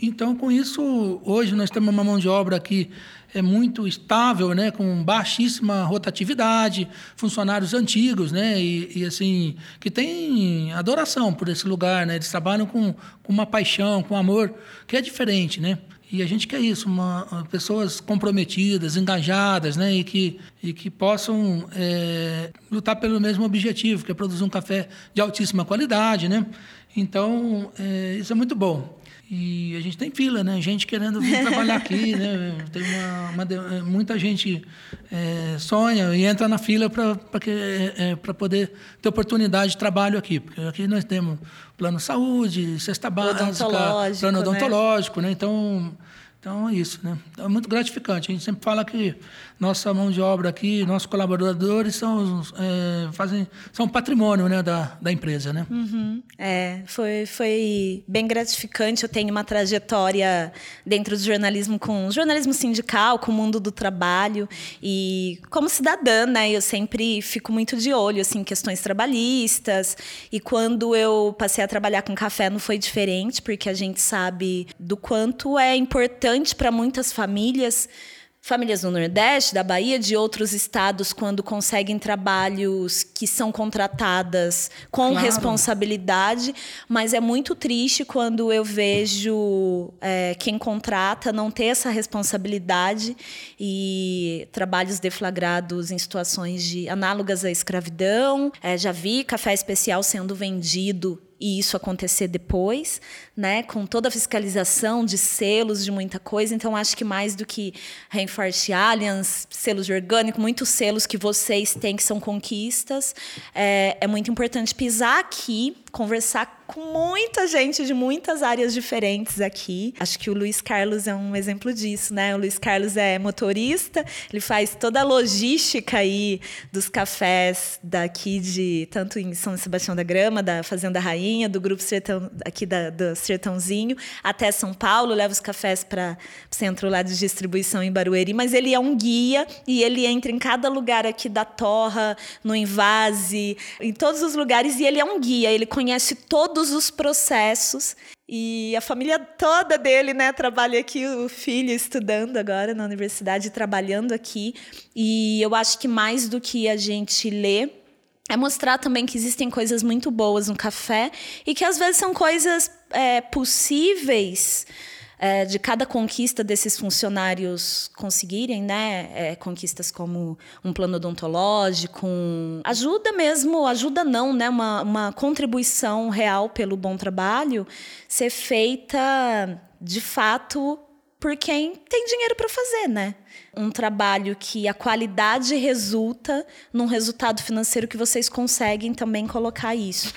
Speaker 2: Então, com isso, hoje nós temos uma mão de obra que é muito estável, né, com baixíssima rotatividade, funcionários antigos, né, e, e assim que tem adoração por esse lugar, né, eles trabalham com, com uma paixão, com amor que é diferente, né. E a gente quer isso, uma, pessoas comprometidas, engajadas, né, e que, e que possam é, lutar pelo mesmo objetivo, que é produzir um café de altíssima qualidade, né. Então, é, isso é muito bom. E a gente tem fila, né? Gente querendo vir trabalhar aqui, né? Tem uma, uma muita gente é, sonha e entra na fila para é, é, poder ter oportunidade de trabalho aqui. Porque aqui nós temos plano saúde, cesta básica, plano odontológico, né? né? Então, então é isso, né? É muito gratificante. A gente sempre fala que nossa mão de obra aqui, nossos colaboradores são, é, fazem, são patrimônio né, da, da empresa. Né?
Speaker 1: Uhum. É, foi, foi bem gratificante. Eu tenho uma trajetória dentro do jornalismo com jornalismo sindical, com o mundo do trabalho. E como cidadã, né, eu sempre fico muito de olho assim, em questões trabalhistas. E quando eu passei a trabalhar com café não foi diferente, porque a gente sabe do quanto é importante para muitas famílias famílias do Nordeste, da Bahia, de outros estados, quando conseguem trabalhos que são contratadas com claro. responsabilidade, mas é muito triste quando eu vejo é, quem contrata não ter essa responsabilidade e trabalhos deflagrados em situações de análogas à escravidão. É, já vi café especial sendo vendido e isso acontecer depois, né, com toda a fiscalização de selos, de muita coisa. Então, acho que mais do que Rainforest Alliance, selos de orgânico, muitos selos que vocês têm que são conquistas, é, é muito importante pisar aqui, conversar com muita gente de muitas áreas diferentes aqui. Acho que o Luiz Carlos é um exemplo disso, né? O Luiz Carlos é motorista, ele faz toda a logística aí dos cafés daqui de tanto em São Sebastião da Grama, da Fazenda Rainha, do grupo Sertão aqui da, do Sertãozinho, até São Paulo, leva os cafés para centro lá de distribuição em Barueri, mas ele é um guia e ele entra em cada lugar aqui da Torra, no Invase, em todos os lugares e ele é um guia, ele conhece todo todos os processos e a família toda dele, né, trabalha aqui, o filho estudando agora na universidade, trabalhando aqui. E eu acho que mais do que a gente lê é mostrar também que existem coisas muito boas no café e que às vezes são coisas é, possíveis é, de cada conquista desses funcionários conseguirem, né? É, conquistas como um plano odontológico, um... ajuda mesmo, ajuda não, né? Uma, uma contribuição real pelo bom trabalho ser feita de fato por quem tem dinheiro para fazer, né? Um trabalho que a qualidade resulta num resultado financeiro que vocês conseguem também colocar isso.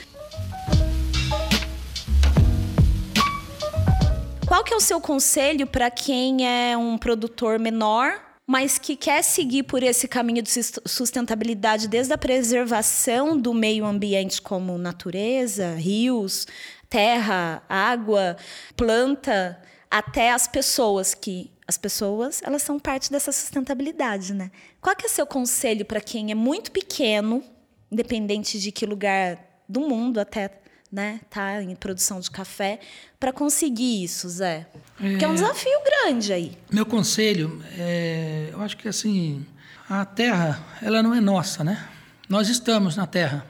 Speaker 1: Qual que é o seu conselho para quem é um produtor menor, mas que quer seguir por esse caminho de sustentabilidade desde a preservação do meio ambiente como natureza, rios, terra, água, planta, até as pessoas que as pessoas, elas são parte dessa sustentabilidade, né? Qual que é seu conselho para quem é muito pequeno, independente de que lugar do mundo até né, tá em produção de café, para conseguir isso, Zé? É, que é um desafio grande aí.
Speaker 2: Meu conselho, é, eu acho que assim, a terra, ela não é nossa, né? Nós estamos na terra.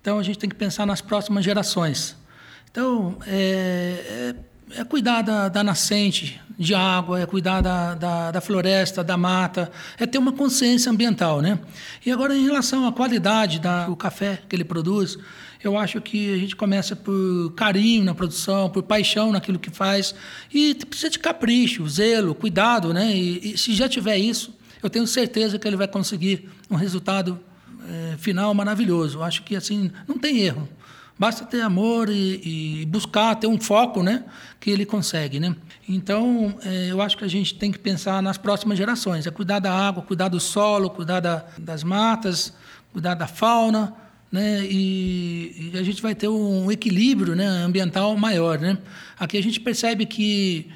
Speaker 2: Então a gente tem que pensar nas próximas gerações. Então, é, é, é cuidar da, da, nascente de água, é cuidar da, da, da, floresta, da mata, é ter uma consciência ambiental, né? E agora, em relação à qualidade do café que ele produz, eu acho que a gente começa por carinho na produção, por paixão naquilo que faz e precisa de capricho, zelo, cuidado, né? E, e se já tiver isso, eu tenho certeza que ele vai conseguir um resultado é, final maravilhoso. Eu acho que assim não tem erro. Basta ter amor e, e, buscar ter um foco, né, que ele consegue, né. Então, é, eu acho que a gente tem que pensar nas próximas gerações, é cuidar da água, cuidar do solo, cuidar da, das matas, cuidar da fauna, né, e, e, a gente vai ter um equilíbrio né, ambiental maior. Né? Aqui a gente percebe que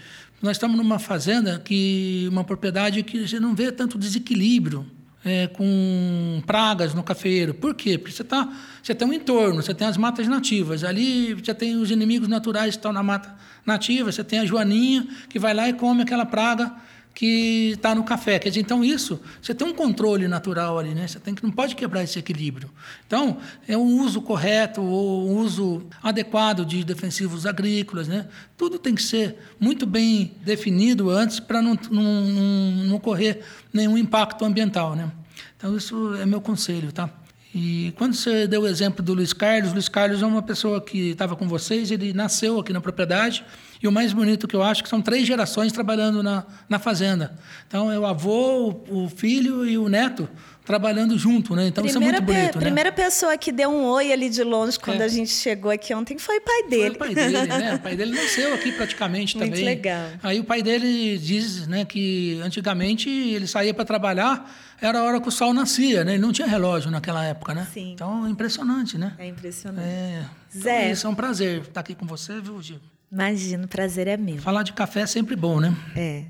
Speaker 2: nós estamos numa fazenda, que uma propriedade que você não vê tanto desequilíbrio é, com pragas no cafeiro. Por quê? Porque você, tá, você tem um entorno, você tem as matas nativas. Ali você tem os inimigos naturais que estão na mata nativa, você tem a joaninha que vai lá e come aquela praga que está no café. Quer dizer, então isso, você tem um controle natural ali, né? Você tem que não pode quebrar esse equilíbrio. Então, é um uso correto ou um uso adequado de defensivos agrícolas, né? Tudo tem que ser muito bem definido antes para não, não, não, não ocorrer nenhum impacto ambiental, né? Então, isso é meu conselho, tá? E quando você deu o exemplo do Luiz Carlos, Luiz Carlos é uma pessoa que estava com vocês, ele nasceu aqui na propriedade, e o mais bonito que eu acho que são três gerações trabalhando na, na fazenda. Então é o avô, o filho e o neto trabalhando junto, né? Então primeira isso é muito bonito,
Speaker 1: pe né? Primeira pessoa que deu um oi ali de longe quando é. a gente chegou aqui ontem foi o pai dele.
Speaker 2: Foi o pai dele, né? O pai dele nasceu aqui praticamente
Speaker 1: muito
Speaker 2: também.
Speaker 1: Muito legal.
Speaker 2: Aí o pai dele diz, né, que antigamente ele saía para trabalhar era a hora que o sol nascia, né? Ele não tinha relógio naquela época, né?
Speaker 1: Sim.
Speaker 2: Então é impressionante, né?
Speaker 1: É impressionante.
Speaker 2: É. Então, Zé. Isso é um prazer estar aqui com você, viu, Gil?
Speaker 1: Imagino, o prazer é meu.
Speaker 2: Falar de café é sempre bom, né?
Speaker 1: É.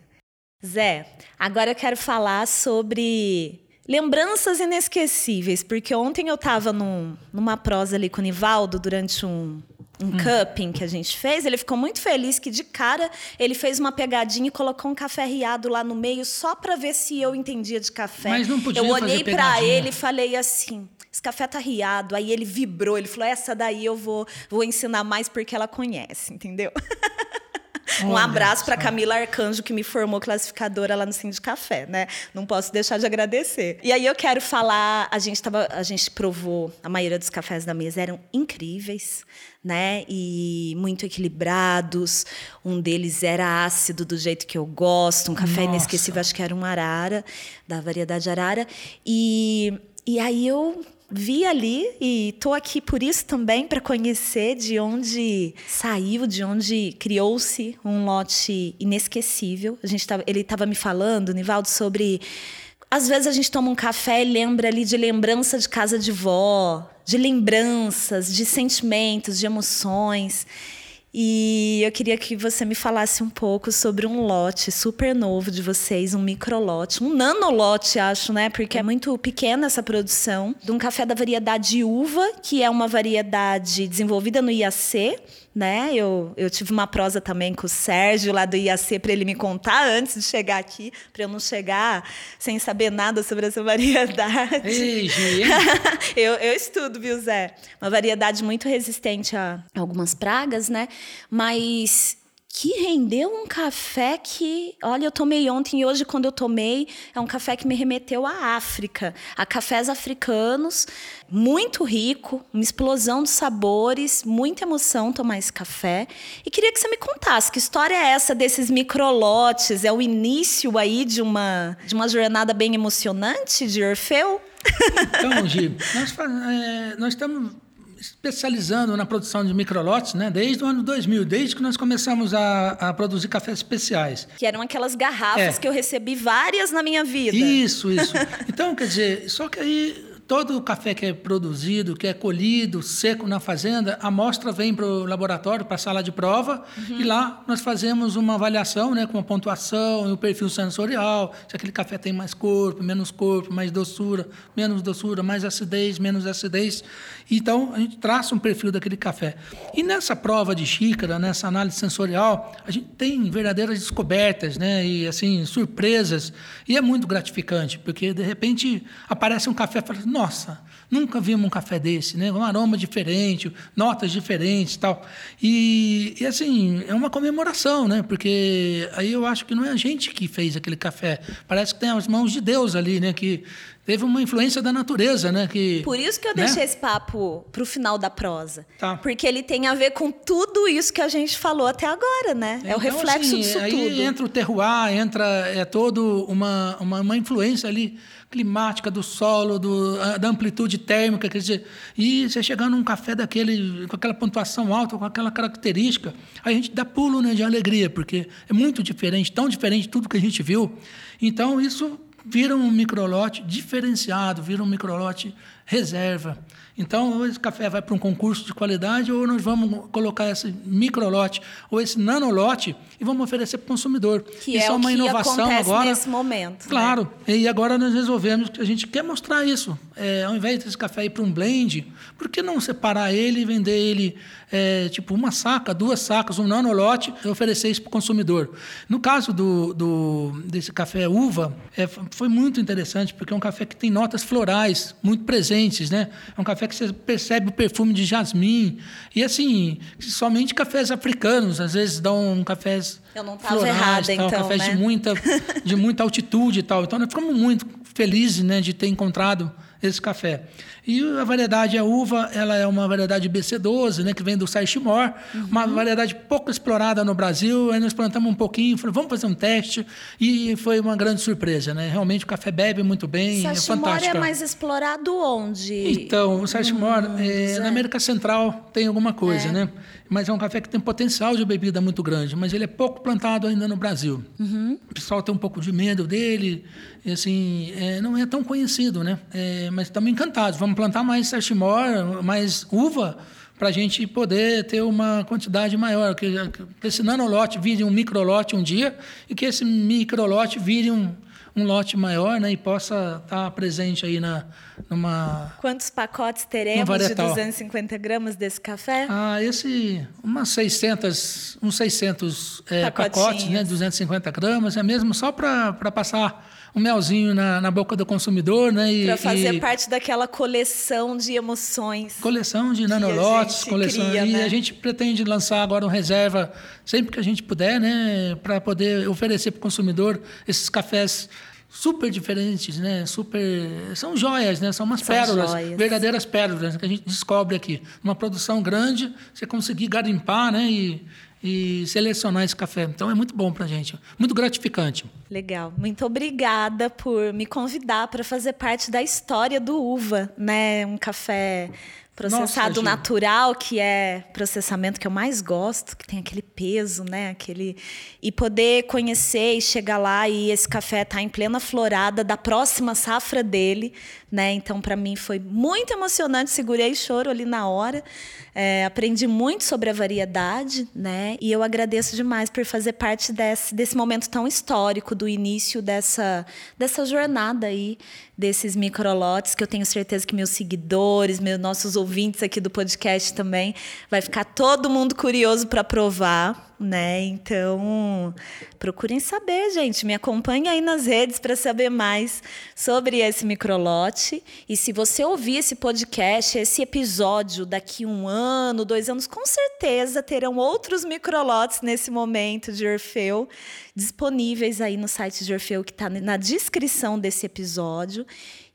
Speaker 1: Zé, agora eu quero falar sobre lembranças inesquecíveis, porque ontem eu estava num, numa prosa ali com o Nivaldo durante um, um hum. cupping que a gente fez, ele ficou muito feliz que de cara ele fez uma pegadinha e colocou um café riado lá no meio só para ver se eu entendia de café.
Speaker 2: Mas não podia
Speaker 1: Eu olhei para ele e falei assim: "Esse café tá riado". Aí ele vibrou, ele falou: "Essa daí eu vou vou ensinar mais porque ela conhece", entendeu? um abraço para Camila Arcanjo, que me formou classificadora lá no Sim de Café, né? Não posso deixar de agradecer. E aí eu quero falar, a gente tava, a gente provou, a maioria dos cafés da mesa eram incríveis, né? E muito equilibrados. Um deles era ácido do jeito que eu gosto, um café Nossa. inesquecível, acho que era um arara, da variedade arara. E e aí eu vi ali e tô aqui por isso também para conhecer de onde saiu, de onde criou-se um lote inesquecível. A gente tava, ele estava me falando, Nivaldo, sobre às vezes a gente toma um café e lembra ali de lembrança de casa de vó, de lembranças, de sentimentos, de emoções. E eu queria que você me falasse um pouco sobre um lote super novo de vocês, um microlote, um nanolote, acho, né? Porque é muito pequena essa produção, de um café da variedade uva, que é uma variedade desenvolvida no IAC, né? Eu, eu tive uma prosa também com o Sérgio lá do IAC para ele me contar antes de chegar aqui, para eu não chegar sem saber nada sobre essa variedade.
Speaker 2: Ei,
Speaker 1: eu, eu estudo, viu, Zé? Uma variedade muito resistente a algumas pragas, né? Mas que rendeu um café que, olha, eu tomei ontem e hoje quando eu tomei, é um café que me remeteu à África, a cafés africanos, muito rico, uma explosão de sabores, muita emoção tomar esse café. E queria que você me contasse que história é essa desses microlotes? É o início aí de uma de uma jornada bem emocionante de Orfeu?
Speaker 2: Então, Gi, nós, é, nós estamos especializando na produção de microlotes, né? Desde o ano 2000, desde que nós começamos a, a produzir cafés especiais.
Speaker 1: Que eram aquelas garrafas é. que eu recebi várias na minha vida.
Speaker 2: Isso, isso. Então, quer dizer, só que aí todo o café que é produzido, que é colhido, seco na fazenda, a amostra vem para o laboratório, para a sala de prova, uhum. e lá nós fazemos uma avaliação né, com a pontuação e o perfil sensorial, se aquele café tem mais corpo, menos corpo, mais doçura, menos doçura, mais acidez, menos acidez. Então, a gente traça um perfil daquele café. E nessa prova de xícara, nessa análise sensorial, a gente tem verdadeiras descobertas, né, e assim, surpresas, e é muito gratificante, porque de repente aparece um café e fala, nossa, nunca vimos um café desse, né? Um aroma diferente, notas diferentes, tal. E, e assim é uma comemoração, né? Porque aí eu acho que não é a gente que fez aquele café, parece que tem as mãos de Deus ali, né? Que teve uma influência da natureza, né? Que,
Speaker 1: Por isso que eu
Speaker 2: né?
Speaker 1: deixei esse papo para o final da prosa.
Speaker 2: Tá.
Speaker 1: Porque ele tem a ver com tudo isso que a gente falou até agora, né? É, é o reflexo
Speaker 2: assim,
Speaker 1: disso
Speaker 2: aí
Speaker 1: tudo.
Speaker 2: entra o terroir, entra é todo uma, uma, uma influência ali climática do solo, do, da amplitude térmica, quer dizer, e você chegando num café daquele, com aquela pontuação alta, com aquela característica, a gente dá pulo né, de alegria, porque é muito diferente, tão diferente de tudo que a gente viu. Então, isso vira um microlote diferenciado, vira um microlote reserva. Então, ou esse café vai para um concurso de qualidade, ou nós vamos colocar esse microlote ou esse nanolote e vamos oferecer para o consumidor.
Speaker 1: Que
Speaker 2: isso
Speaker 1: é,
Speaker 2: é uma inovação agora.
Speaker 1: nesse momento. Né?
Speaker 2: Claro. Né? E agora nós resolvemos que a gente quer mostrar isso. É, ao invés desse café ir para um blend, por que não separar ele e vender ele é, tipo uma saca, duas sacas, um nanolote e oferecer isso para o consumidor? No caso do, do, desse café uva, é, foi muito interessante, porque é um café que tem notas florais muito presentes. Né? É um café café que você percebe o perfume de jasmim. E assim, somente cafés africanos, às vezes dão cafés.
Speaker 1: Eu não estava errada,
Speaker 2: tal,
Speaker 1: então.
Speaker 2: Cafés
Speaker 1: né?
Speaker 2: de, muita, de muita altitude e tal. Então nós ficamos muito felizes né, de ter encontrado esse café. E a variedade a uva, ela é uma variedade BC12, né, que vem do Saiximor, uhum. uma variedade pouco explorada no Brasil. Aí nós plantamos um pouquinho, falamos, vamos fazer um teste e foi uma grande surpresa, né? Realmente o café bebe muito bem, é fantástico.
Speaker 1: é mais explorado onde?
Speaker 2: Então, o Saiximor, hum, é, na América Central tem alguma coisa, é. né? Mas é um café que tem potencial de bebida muito grande, mas ele é pouco plantado ainda no Brasil.
Speaker 1: Uhum.
Speaker 2: O pessoal tem um pouco de medo dele, e assim, é, não é tão conhecido, né? É, mas estamos encantados. Vamos plantar mais Saiximor, mais uva, para a gente poder ter uma quantidade maior. Que, que esse nanolote vire um microlote um dia e que esse microlote vire um, um lote maior né, e possa estar tá presente aí na, numa.
Speaker 1: Quantos pacotes teremos de 250 gramas desse café?
Speaker 2: Ah, esse. Umas 600, uns 600 é, pacotes, né, 250 gramas, é mesmo só para passar um melzinho na, na boca do consumidor, né?
Speaker 1: Para fazer e, parte daquela coleção de emoções.
Speaker 2: Coleção de nanolotes, coleção. Cria, e né? a gente pretende lançar agora um reserva sempre que a gente puder, né? Para poder oferecer para o consumidor esses cafés super diferentes, né? Super são joias, né? São umas são pérolas, joias. verdadeiras pérolas que a gente descobre aqui. Uma produção grande, você conseguir garimpar, né? E, e selecionar esse café. Então é muito bom para a gente, muito gratificante.
Speaker 1: Legal, muito obrigada por me convidar para fazer parte da história do Uva, né? Um café processado
Speaker 2: Nossa,
Speaker 1: natural, que é processamento que eu mais gosto, que tem aquele peso, né? Aquele e poder conhecer e chegar lá e esse café tá em plena florada da próxima safra dele, né? Então para mim foi muito emocionante, segurei choro ali na hora. É, aprendi muito sobre a variedade, né? E eu agradeço demais por fazer parte desse, desse momento tão histórico do início dessa, dessa jornada aí, desses microlotes, que eu tenho certeza que meus seguidores, meus nossos ouvintes aqui do podcast também, vai ficar todo mundo curioso para provar né? Então, procurem saber, gente. Me acompanhe aí nas redes para saber mais sobre esse microlote. E se você ouvir esse podcast, esse episódio daqui um ano, dois anos, com certeza terão outros microlotes nesse momento de Orfeu disponíveis aí no site de Orfeu que está na descrição desse episódio.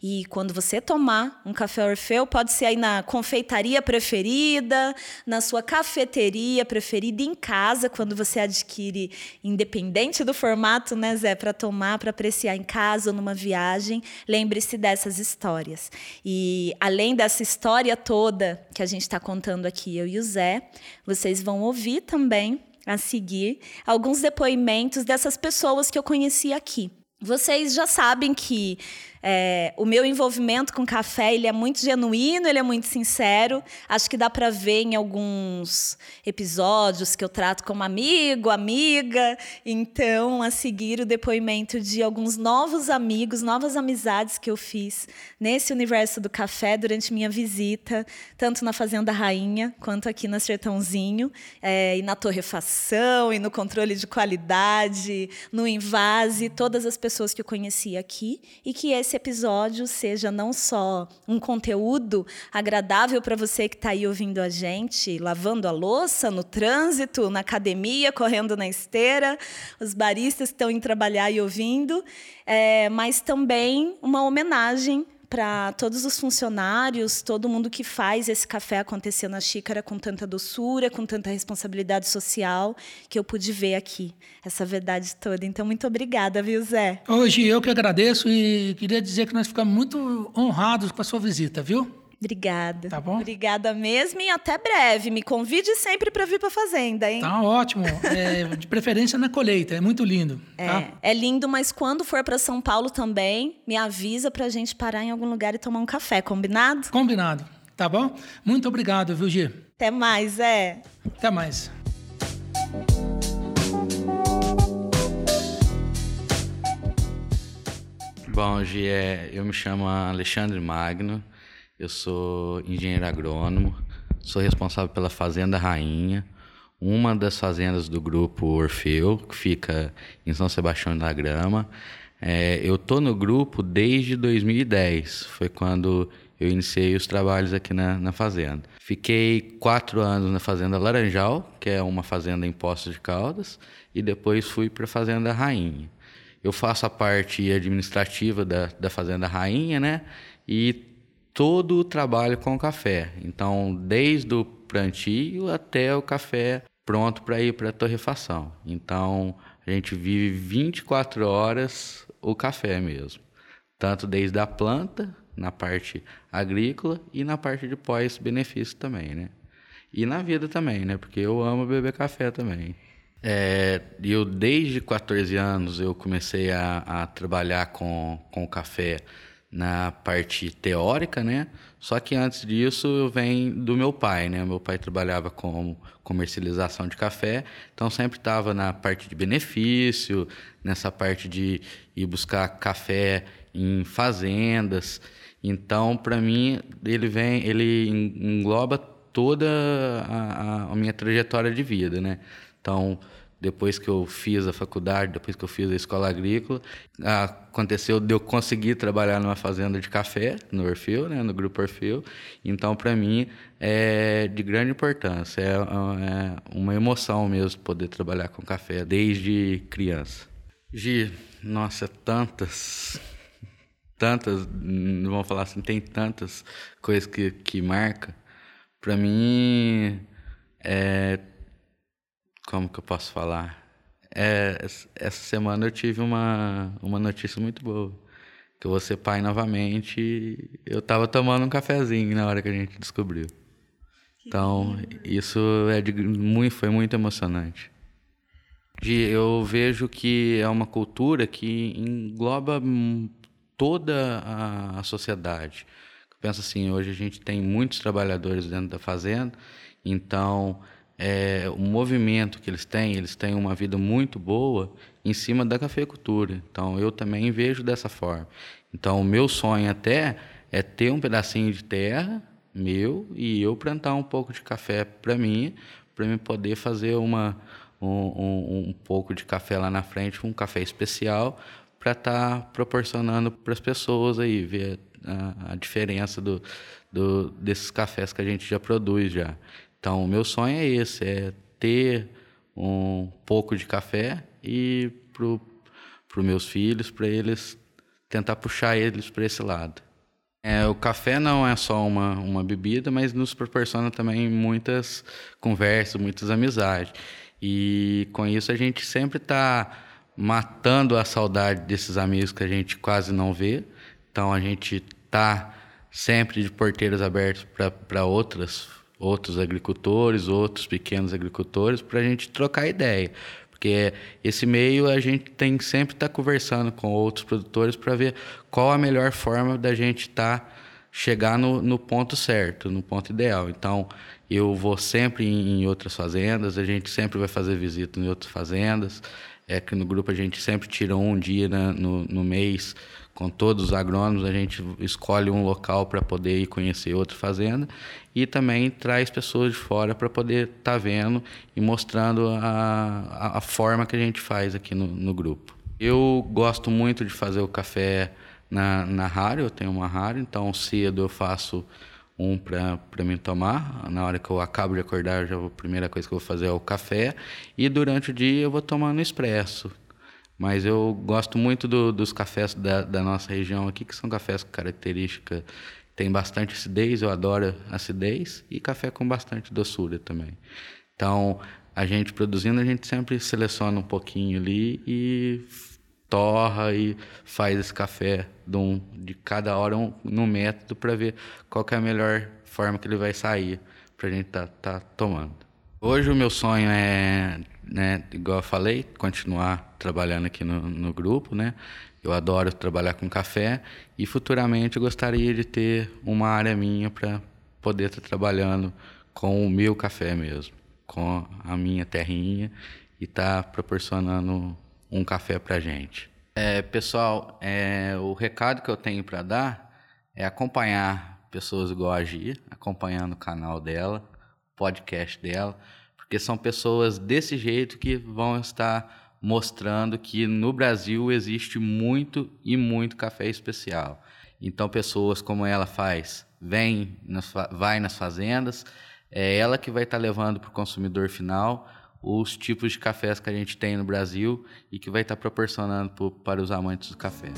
Speaker 1: E quando você tomar um café Orfeu, pode ser aí na confeitaria preferida, na sua cafeteria preferida, em casa, quando você adquire, independente do formato, né, Zé, para tomar, para apreciar em casa ou numa viagem, lembre-se dessas histórias. E além dessa história toda que a gente está contando aqui, eu e o Zé, vocês vão ouvir também a seguir alguns depoimentos dessas pessoas que eu conheci aqui. Vocês já sabem que é, o meu envolvimento com café ele é muito genuíno, ele é muito sincero. Acho que dá para ver em alguns episódios que eu trato como amigo, amiga. Então, a seguir o depoimento de alguns novos amigos, novas amizades que eu fiz nesse universo do café durante minha visita, tanto na Fazenda Rainha quanto aqui na Sertãozinho, é, e na torrefação, e no controle de qualidade, no invase, todas as pessoas que eu conheci aqui e que esse esse episódio seja não só um conteúdo agradável para você que está aí ouvindo a gente, lavando a louça, no trânsito, na academia, correndo na esteira, os baristas estão em trabalhar e ouvindo, é, mas também uma homenagem para todos os funcionários, todo mundo que faz esse café acontecer na xícara com tanta doçura, com tanta responsabilidade social, que eu pude ver aqui, essa verdade toda. Então, muito obrigada, viu, Zé?
Speaker 2: Hoje eu que agradeço e queria dizer que nós ficamos muito honrados com a sua visita, viu?
Speaker 1: Obrigada.
Speaker 2: Tá bom?
Speaker 1: Obrigada mesmo e até breve. Me convide sempre para vir para a fazenda, hein?
Speaker 2: Tá ótimo. É, de preferência na colheita, é muito lindo.
Speaker 1: É,
Speaker 2: tá?
Speaker 1: é lindo, mas quando for para São Paulo também, me avisa para a gente parar em algum lugar e tomar um café, combinado?
Speaker 2: Combinado. Tá bom? Muito obrigado, viu, Gi?
Speaker 1: Até mais, é.
Speaker 2: Até mais.
Speaker 3: Bom, Gi, é, eu me chamo Alexandre Magno, eu sou engenheiro agrônomo, sou responsável pela Fazenda Rainha, uma das fazendas do grupo Orfeu, que fica em São Sebastião da Grama. É, eu tô no grupo desde 2010, foi quando eu iniciei os trabalhos aqui na, na fazenda. Fiquei quatro anos na Fazenda Laranjal, que é uma fazenda em Poços de Caldas, e depois fui para a Fazenda Rainha. Eu faço a parte administrativa da, da Fazenda Rainha, né? E todo o trabalho com o café. Então, desde o plantio até o café pronto para ir para a torrefação. Então, a gente vive 24 horas o café mesmo. Tanto desde a planta, na parte agrícola, e na parte de pós-benefício também, né? E na vida também, né? Porque eu amo beber café também. É, eu, desde 14 anos, eu comecei a, a trabalhar com, com café na parte teórica, né? Só que antes disso vem do meu pai, né? Meu pai trabalhava com comercialização de café, então sempre estava na parte de benefício, nessa parte de ir buscar café em fazendas. Então, para mim, ele vem, ele engloba toda a, a minha trajetória de vida, né? Então, depois que eu fiz a faculdade, depois que eu fiz a escola agrícola, aconteceu de eu conseguir trabalhar numa fazenda de café, no Orfeu, né, no Grupo Orfeu. Então, para mim, é de grande importância. É, é, uma emoção mesmo poder trabalhar com café desde criança. Gi, nossa, tantas, tantas, vamos falar assim, tem tantas coisas que, que marca. Para mim, é como que eu posso falar? É, essa semana eu tive uma, uma notícia muito boa. que eu vou ser pai novamente. Eu estava tomando um cafezinho na hora que a gente descobriu. Então, isso é de, muito, foi muito emocionante. Eu vejo que é uma cultura que engloba toda a, a sociedade. Eu penso assim, hoje a gente tem muitos trabalhadores dentro da fazenda, então é, o movimento que eles têm, eles têm uma vida muito boa em cima da cafeicultura. Então eu também vejo dessa forma. Então o meu sonho até é ter um pedacinho de terra meu e eu plantar um pouco de café para mim, para mim poder fazer uma um, um, um, pouco de café lá na frente, um café especial para estar tá proporcionando para as pessoas aí ver a, a diferença do, do, desses cafés que a gente já produz já. Então, o meu sonho é esse, é ter um pouco de café e para os meus filhos, para eles tentar puxar eles para esse lado. É, o café não é só uma, uma bebida, mas nos proporciona também muitas conversas, muitas amizades. E com isso a gente sempre está matando a saudade desses amigos que a gente quase não vê. Então a gente está sempre de porteiras abertas para outras outros agricultores, outros pequenos agricultores, para a gente trocar ideia. Porque esse meio a gente tem que sempre estar tá conversando com outros produtores para ver qual a melhor forma da gente tá, chegar no, no ponto certo, no ponto ideal. Então, eu vou sempre em, em outras fazendas, a gente sempre vai fazer visita em outras fazendas. É que no grupo a gente sempre tira um dia né, no, no mês com todos os agrônomos, a gente escolhe um local para poder ir conhecer outra fazenda e também traz pessoas de fora para poder estar tá vendo e mostrando a, a, forma que a gente faz aqui no, no grupo. Eu gosto muito de fazer o café na, na rádio, eu tenho uma rádio, então cedo eu faço um para mim tomar. Na hora que eu acabo de acordar, já a primeira coisa que eu vou fazer é o café. E durante o dia eu vou tomando expresso. Mas eu gosto muito do, dos cafés da, da, nossa região aqui, que são cafés com característica, tem bastante acidez, eu adoro acidez, e café com bastante doçura também. Então, a gente produzindo, a gente sempre seleciona um pouquinho ali e torra e faz esse café de, um, de cada hora um, no método para ver qual é a melhor forma que ele vai sair para a gente estar tá, tá tomando. Hoje o meu sonho é né, igual eu falei, continuar trabalhando aqui no, no grupo, né? Eu adoro trabalhar com café e futuramente eu gostaria de ter uma área minha para poder estar trabalhando com o meu café mesmo, com a minha terrinha e estar tá proporcionando um café para gente. É, pessoal, é, o recado que eu tenho para dar é acompanhar pessoas igual a Gia, acompanhando o canal dela, podcast dela, porque são pessoas desse jeito que vão estar mostrando que no Brasil existe muito e muito café especial. Então, pessoas como ela faz, vem, nas, vai nas fazendas, é ela que vai estar levando para o consumidor final os tipos de cafés que a gente tem no Brasil e que vai estar proporcionando para os amantes do café.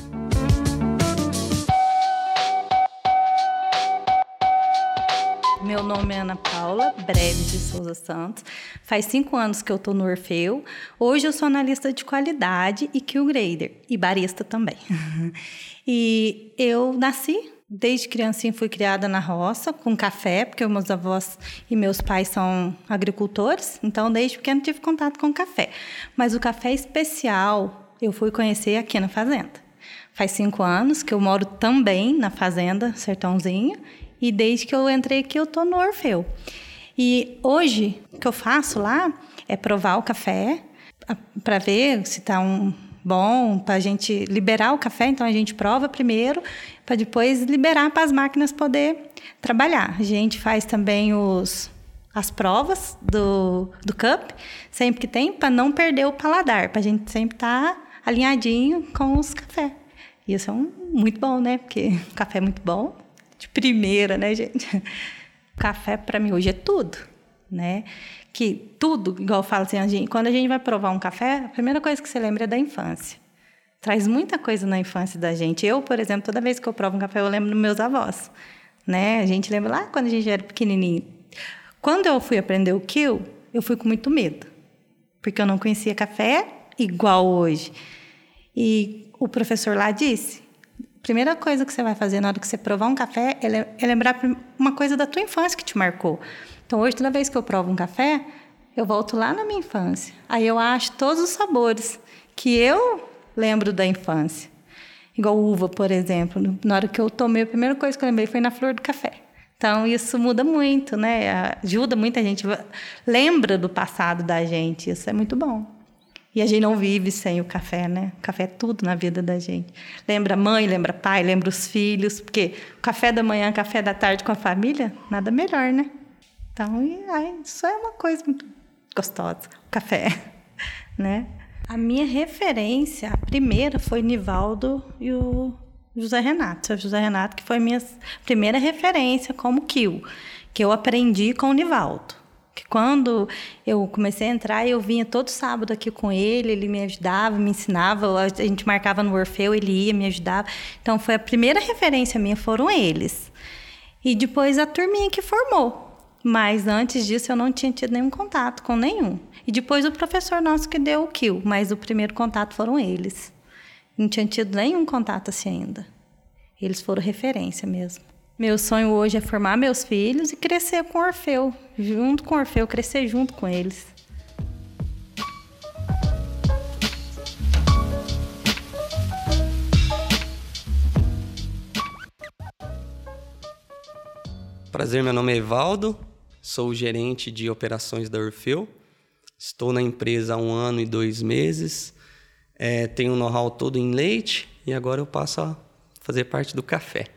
Speaker 4: Meu nome é Ana Paula Breve de Souza Santos. Faz cinco anos que eu estou no Orfeu. Hoje eu sou analista de qualidade e Q-Grader e barista também. e eu nasci Desde criancinha fui criada na roça, com café, porque meus avós e meus pais são agricultores, então desde pequeno tive contato com café. Mas o café especial eu fui conhecer aqui na fazenda. Faz cinco anos que eu moro também na fazenda Sertãozinho e desde que eu entrei aqui, eu tô no Orfeu. E hoje, o que eu faço lá é provar o café para ver se está um bom, para a gente liberar o café. Então, a gente prova primeiro, para depois liberar para as máquinas poder trabalhar. A gente faz também os, as provas do, do cup, sempre que tem, para não perder o paladar, para a gente sempre estar tá alinhadinho com os cafés. Isso é um, muito bom, né? Porque o café é muito bom, de primeira, né, gente? Café para mim hoje é tudo, né? Que tudo, igual eu falo assim, a gente, quando a gente vai provar um café, a primeira coisa que você lembra é da infância. Traz muita coisa na infância da gente. Eu, por exemplo, toda vez que eu provo um café, eu lembro dos meus avós, né? A gente lembra lá quando a gente era pequenininho. Quando eu fui aprender o kill, eu fui com muito medo, porque eu não conhecia café igual hoje. E o professor lá disse: primeira coisa que você vai fazer na hora que você provar um café é, lembrar uma coisa da tua infância que te marcou. Então, hoje, toda vez que eu provo um café, eu volto lá na minha infância. Aí eu acho todos os sabores que eu lembro da infância. Igual uva, por exemplo. Na hora que eu tomei, a primeira coisa que eu lembrei foi na flor do café. Então, isso muda muito, né? Ajuda muita gente. Lembra do passado da gente. Isso é muito bom. E a gente não vive sem o café, né? O café é tudo na vida da gente. Lembra mãe, lembra pai, lembra os filhos. Porque café da manhã, café da tarde com a família, nada melhor, né? Então, isso é uma coisa muito gostosa. O café, né? A minha referência, a primeira, foi Nivaldo e o José Renato. O José Renato, que foi minha primeira referência como Kill, que eu aprendi com o Nivaldo. Que quando eu comecei a entrar, eu vinha todo sábado aqui com ele, ele me ajudava, me ensinava, a gente marcava no Orfeu, ele ia, me ajudava. Então foi a primeira referência minha, foram eles. E depois a turminha que formou. Mas antes disso eu não tinha tido nenhum contato com nenhum. E depois o professor nosso que deu o kill, mas o primeiro contato foram eles. Não tinha tido nenhum contato assim ainda. Eles foram referência mesmo. Meu sonho hoje é formar meus filhos e crescer com o Orfeu, junto com o Orfeu, crescer junto com eles.
Speaker 5: Prazer, meu nome é Evaldo, sou o gerente de operações da Orfeu. Estou na empresa há um ano e dois meses. É, tenho um know-how todo em leite e agora eu passo a fazer parte do café.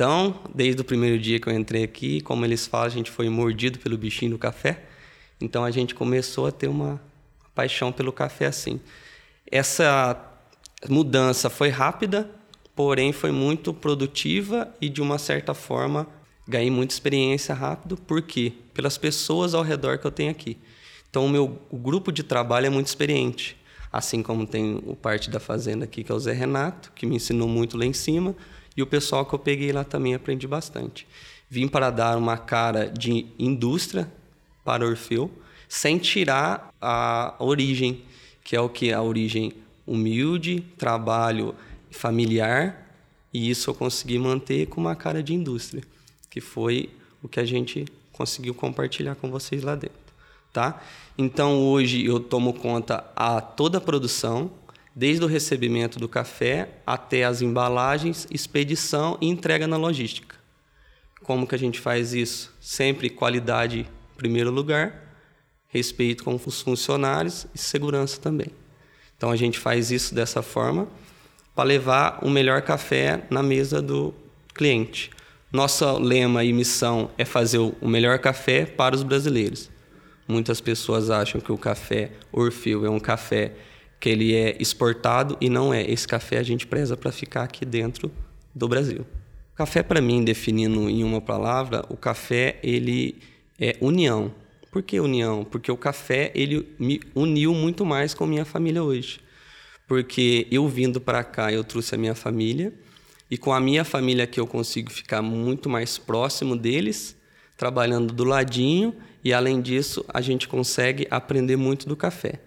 Speaker 5: Então, desde o primeiro dia que eu entrei aqui, como eles falam, a gente foi mordido pelo bichinho do café. Então a gente começou a ter uma paixão pelo café assim. Essa mudança foi rápida, porém foi muito produtiva e de uma certa forma ganhei muita experiência rápido. Por quê? Pelas pessoas ao redor que eu tenho aqui. Então, o meu o grupo de trabalho é muito experiente. Assim como tem o parte da fazenda aqui, que é o Zé Renato, que me ensinou muito lá em cima, e o pessoal que eu peguei lá também aprendi bastante. Vim para dar uma cara de indústria para Orfeu, sem tirar a origem, que é o que? A origem humilde, trabalho familiar, e isso eu consegui manter com uma cara de indústria, que foi o que a gente conseguiu compartilhar com vocês lá dentro tá? Então hoje eu tomo conta a toda a produção, desde o recebimento do café até as embalagens, expedição e entrega na logística. Como que a gente faz isso? Sempre qualidade em primeiro lugar, respeito com os funcionários e segurança também. Então a gente faz isso dessa forma para levar o melhor café na mesa do cliente. Nosso lema e missão é fazer o melhor café para os brasileiros. Muitas pessoas acham que o café Orfeu é um café que ele é exportado e não é. Esse café a gente preza para ficar aqui dentro do Brasil. Café para mim, definindo em uma palavra, o café ele é união. Por que união? Porque o café ele me uniu muito mais com minha família hoje. Porque eu vindo para cá, eu trouxe a minha família e com a minha família que eu consigo ficar muito mais próximo deles, trabalhando do ladinho e além disso, a gente consegue aprender muito do café.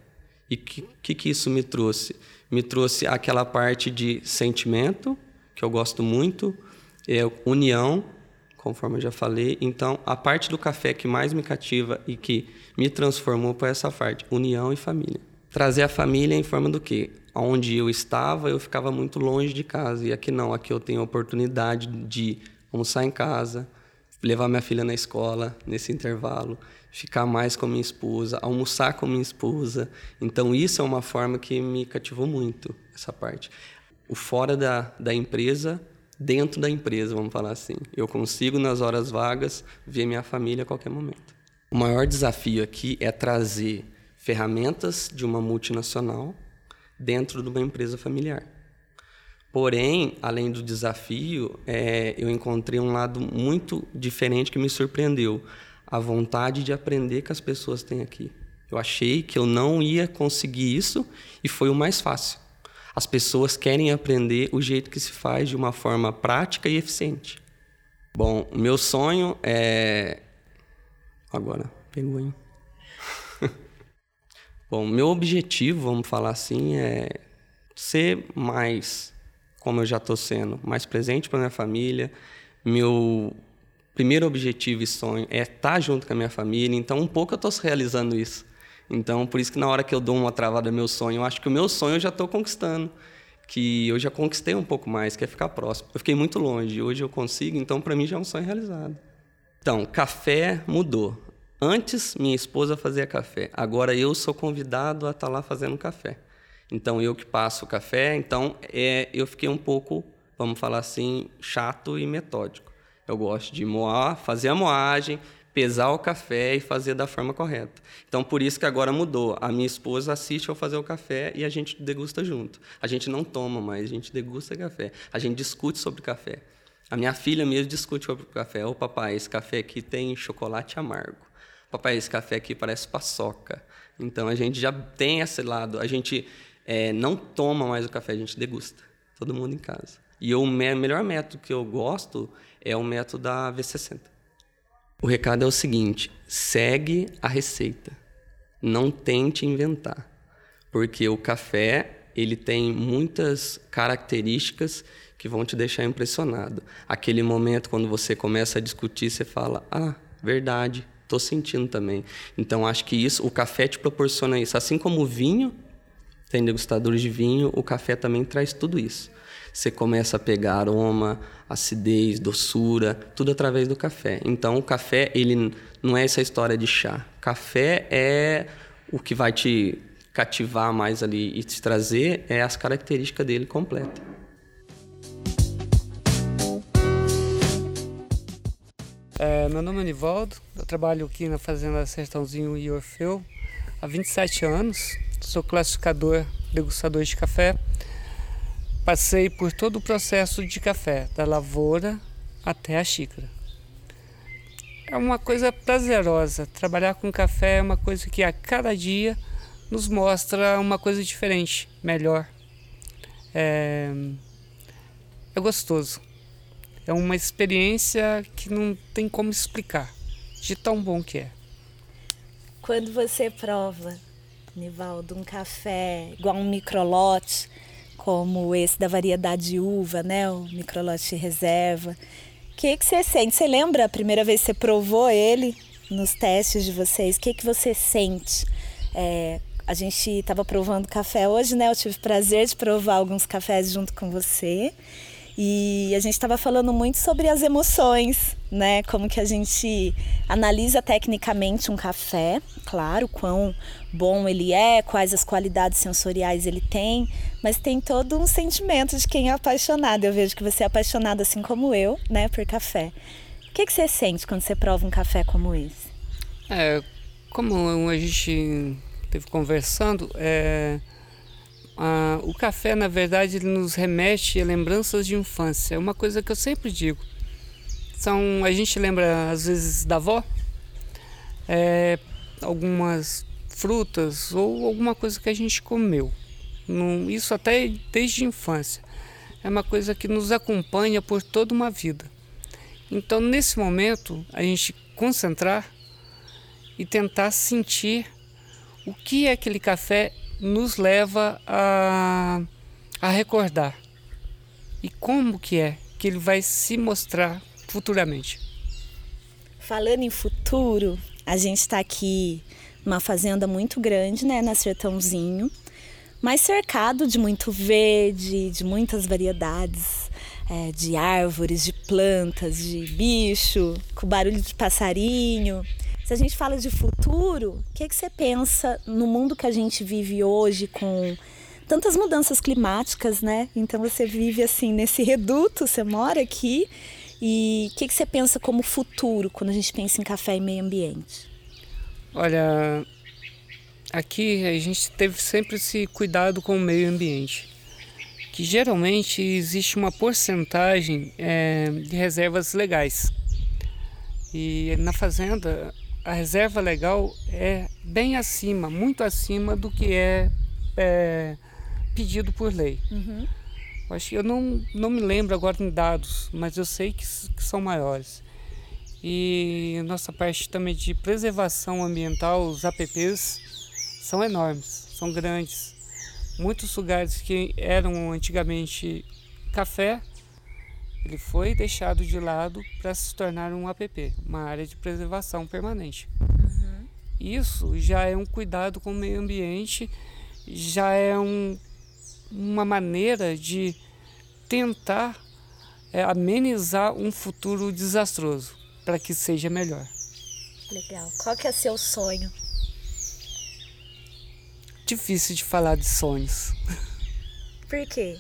Speaker 5: E o que, que, que isso me trouxe? Me trouxe aquela parte de sentimento, que eu gosto muito, é união, conforme eu já falei. Então, a parte do café que mais me cativa e que me transformou foi essa parte, união e família. Trazer a família em forma do quê? Onde eu estava, eu ficava muito longe de casa. E aqui não, aqui eu tenho a oportunidade de almoçar em casa, levar minha filha na escola nesse intervalo, ficar mais com minha esposa, almoçar com minha esposa. Então isso é uma forma que me cativou muito essa parte. O fora da, da empresa, dentro da empresa, vamos falar assim. Eu consigo nas horas vagas ver minha família a qualquer momento. O maior desafio aqui é trazer ferramentas de uma multinacional dentro de uma empresa familiar. Porém, além do desafio, é, eu encontrei um lado muito diferente que me surpreendeu: a vontade de aprender que as pessoas têm aqui. Eu achei que eu não ia conseguir isso e foi o mais fácil. As pessoas querem aprender o jeito que se faz de uma forma prática e eficiente. Bom, o meu sonho é. Agora, pegou, hein? Bom, meu objetivo, vamos falar assim, é ser mais como eu já estou sendo mais presente para minha família, meu primeiro objetivo e sonho é estar junto com a minha família, então um pouco eu estou realizando isso. Então, por isso que na hora que eu dou uma travada no meu sonho, eu acho que o meu sonho eu já estou conquistando, que eu já conquistei um pouco mais, que é ficar próximo. Eu fiquei muito longe, hoje eu consigo, então para mim já é um sonho realizado. Então, café mudou. Antes, minha esposa fazia café. Agora eu sou convidado a estar lá fazendo café. Então, eu que passo o café. Então, é, eu fiquei um pouco, vamos falar assim, chato e metódico. Eu gosto de moar, fazer a moagem, pesar o café e fazer da forma correta. Então, por isso que agora mudou. A minha esposa assiste eu fazer o café e a gente degusta junto. A gente não toma mais, a gente degusta café. A gente discute sobre café. A minha filha mesmo discute sobre café. Ô, oh, papai, esse café aqui tem chocolate amargo. Papai, esse café aqui parece paçoca. Então, a gente já tem esse lado. A gente é, não toma mais o café, a gente degusta. Todo mundo em casa. E o melhor método que eu gosto é o método da V60. O recado é o seguinte: segue a receita. Não tente inventar. Porque o café, ele tem muitas características que vão te deixar impressionado. Aquele momento quando você começa a discutir, você fala: "Ah, verdade, estou sentindo também". Então acho que isso, o café te proporciona isso, assim como o vinho, tem degustadores de vinho, o café também traz tudo isso. Você começa a pegar aroma, acidez, doçura, tudo através do café. Então, o café, ele não é essa história de chá. Café é o que vai te cativar mais ali e te trazer é as características dele completa.
Speaker 6: É, meu nome é Nivaldo, eu trabalho aqui na Fazenda Sertãozinho e Orfeu há 27 anos. Sou classificador, degustador de café Passei por todo o processo de café, da lavoura até a xícara. É uma coisa prazerosa. Trabalhar com café é uma coisa que a cada dia nos mostra uma coisa diferente, melhor. É, é gostoso. É uma experiência que não tem como explicar, de tão bom que é.
Speaker 1: Quando você prova, Nivaldo, um café igual um microlote, como esse da variedade uva, né, o microlote reserva. O que, que você sente? Você lembra a primeira vez que você provou ele nos testes de vocês? O que, que você sente? É, a gente estava provando café hoje, né? Eu tive o prazer de provar alguns cafés junto com você. E a gente estava falando muito sobre as emoções, né? Como que a gente analisa tecnicamente um café, claro, quão bom ele é, quais as qualidades sensoriais ele tem, mas tem todo um sentimento de quem é apaixonado. Eu vejo que você é apaixonado assim como eu, né, por café. O que, que você sente quando você prova um café como esse?
Speaker 6: É, como a gente teve conversando, é, ah, o café, na verdade, ele nos remete a lembranças de infância. É uma coisa que eu sempre digo. São, a gente lembra, às vezes, da avó, é, algumas frutas ou alguma coisa que a gente comeu. isso até desde a infância. É uma coisa que nos acompanha por toda uma vida. Então, nesse momento, a gente concentrar e tentar sentir o que é aquele café nos leva a, a recordar. E como que é que ele vai se mostrar futuramente?
Speaker 1: Falando em futuro, a gente está aqui numa fazenda muito grande, né, na Sertãozinho, mas cercado de muito verde, de muitas variedades é, de árvores, de plantas, de bicho, com barulho de passarinho. Se a gente fala de futuro, o que, que você pensa no mundo que a gente vive hoje com tantas mudanças climáticas, né? Então você vive assim nesse reduto, você mora aqui. E o que, que você pensa como futuro quando a gente pensa em café e meio ambiente?
Speaker 6: Olha, aqui a gente teve sempre esse cuidado com o meio ambiente, que geralmente existe uma porcentagem é, de reservas legais. E na fazenda a reserva legal é bem acima, muito acima do que é, é pedido por lei. Uhum. Eu, acho, eu não, não me lembro agora em dados, mas eu sei que, que são maiores. E nossa parte também de preservação ambiental, os APPs, são enormes, são grandes. Muitos lugares que eram antigamente café ele foi deixado de lado para se tornar um APP, uma área de preservação permanente. Uhum. Isso já é um cuidado com o meio ambiente, já é um, uma maneira de tentar é, amenizar um futuro desastroso para que seja melhor.
Speaker 1: Legal. Qual que é seu sonho?
Speaker 6: Difícil de falar de sonhos.
Speaker 1: Por quê?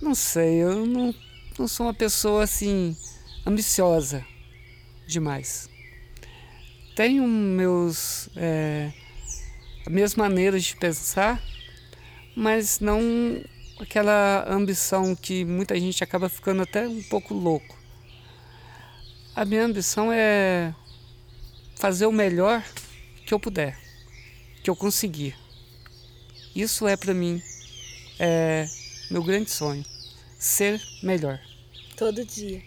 Speaker 6: Não sei, eu não, não sou uma pessoa assim ambiciosa demais. Tenho meus é, minhas maneiras de pensar, mas não aquela ambição que muita gente acaba ficando até um pouco louco. A minha ambição é fazer o melhor que eu puder, que eu conseguir. Isso é para mim é meu grande sonho, ser melhor.
Speaker 1: Todo dia.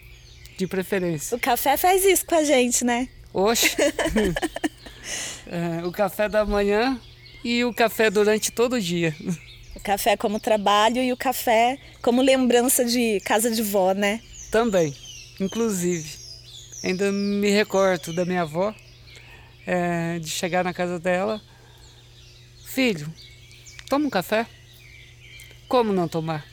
Speaker 6: De preferência.
Speaker 1: O café faz isso com a gente, né?
Speaker 6: Oxe. é, o café da manhã e o café durante todo o dia.
Speaker 1: O café como trabalho e o café como lembrança de casa de vó, né?
Speaker 6: Também, inclusive. Ainda me recordo da minha avó, é, de chegar na casa dela. Filho, toma um café? Como não tomar?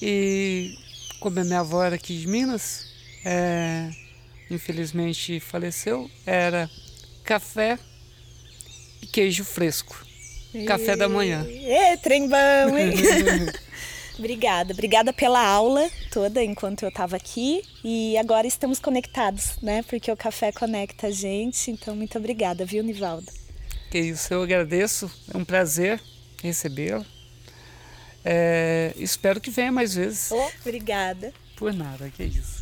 Speaker 6: E como a minha avó era aqui de Minas, é, infelizmente faleceu, era café e queijo fresco. Café da manhã.
Speaker 1: É, trem bom, hein? obrigada, obrigada pela aula toda enquanto eu estava aqui e agora estamos conectados, né? Porque o café conecta a gente, então muito obrigada, viu, Nivaldo?
Speaker 6: Que isso, eu agradeço, é um prazer recebê-la. É, espero que venha mais vezes.
Speaker 1: Oh, obrigada.
Speaker 6: Por nada, que isso.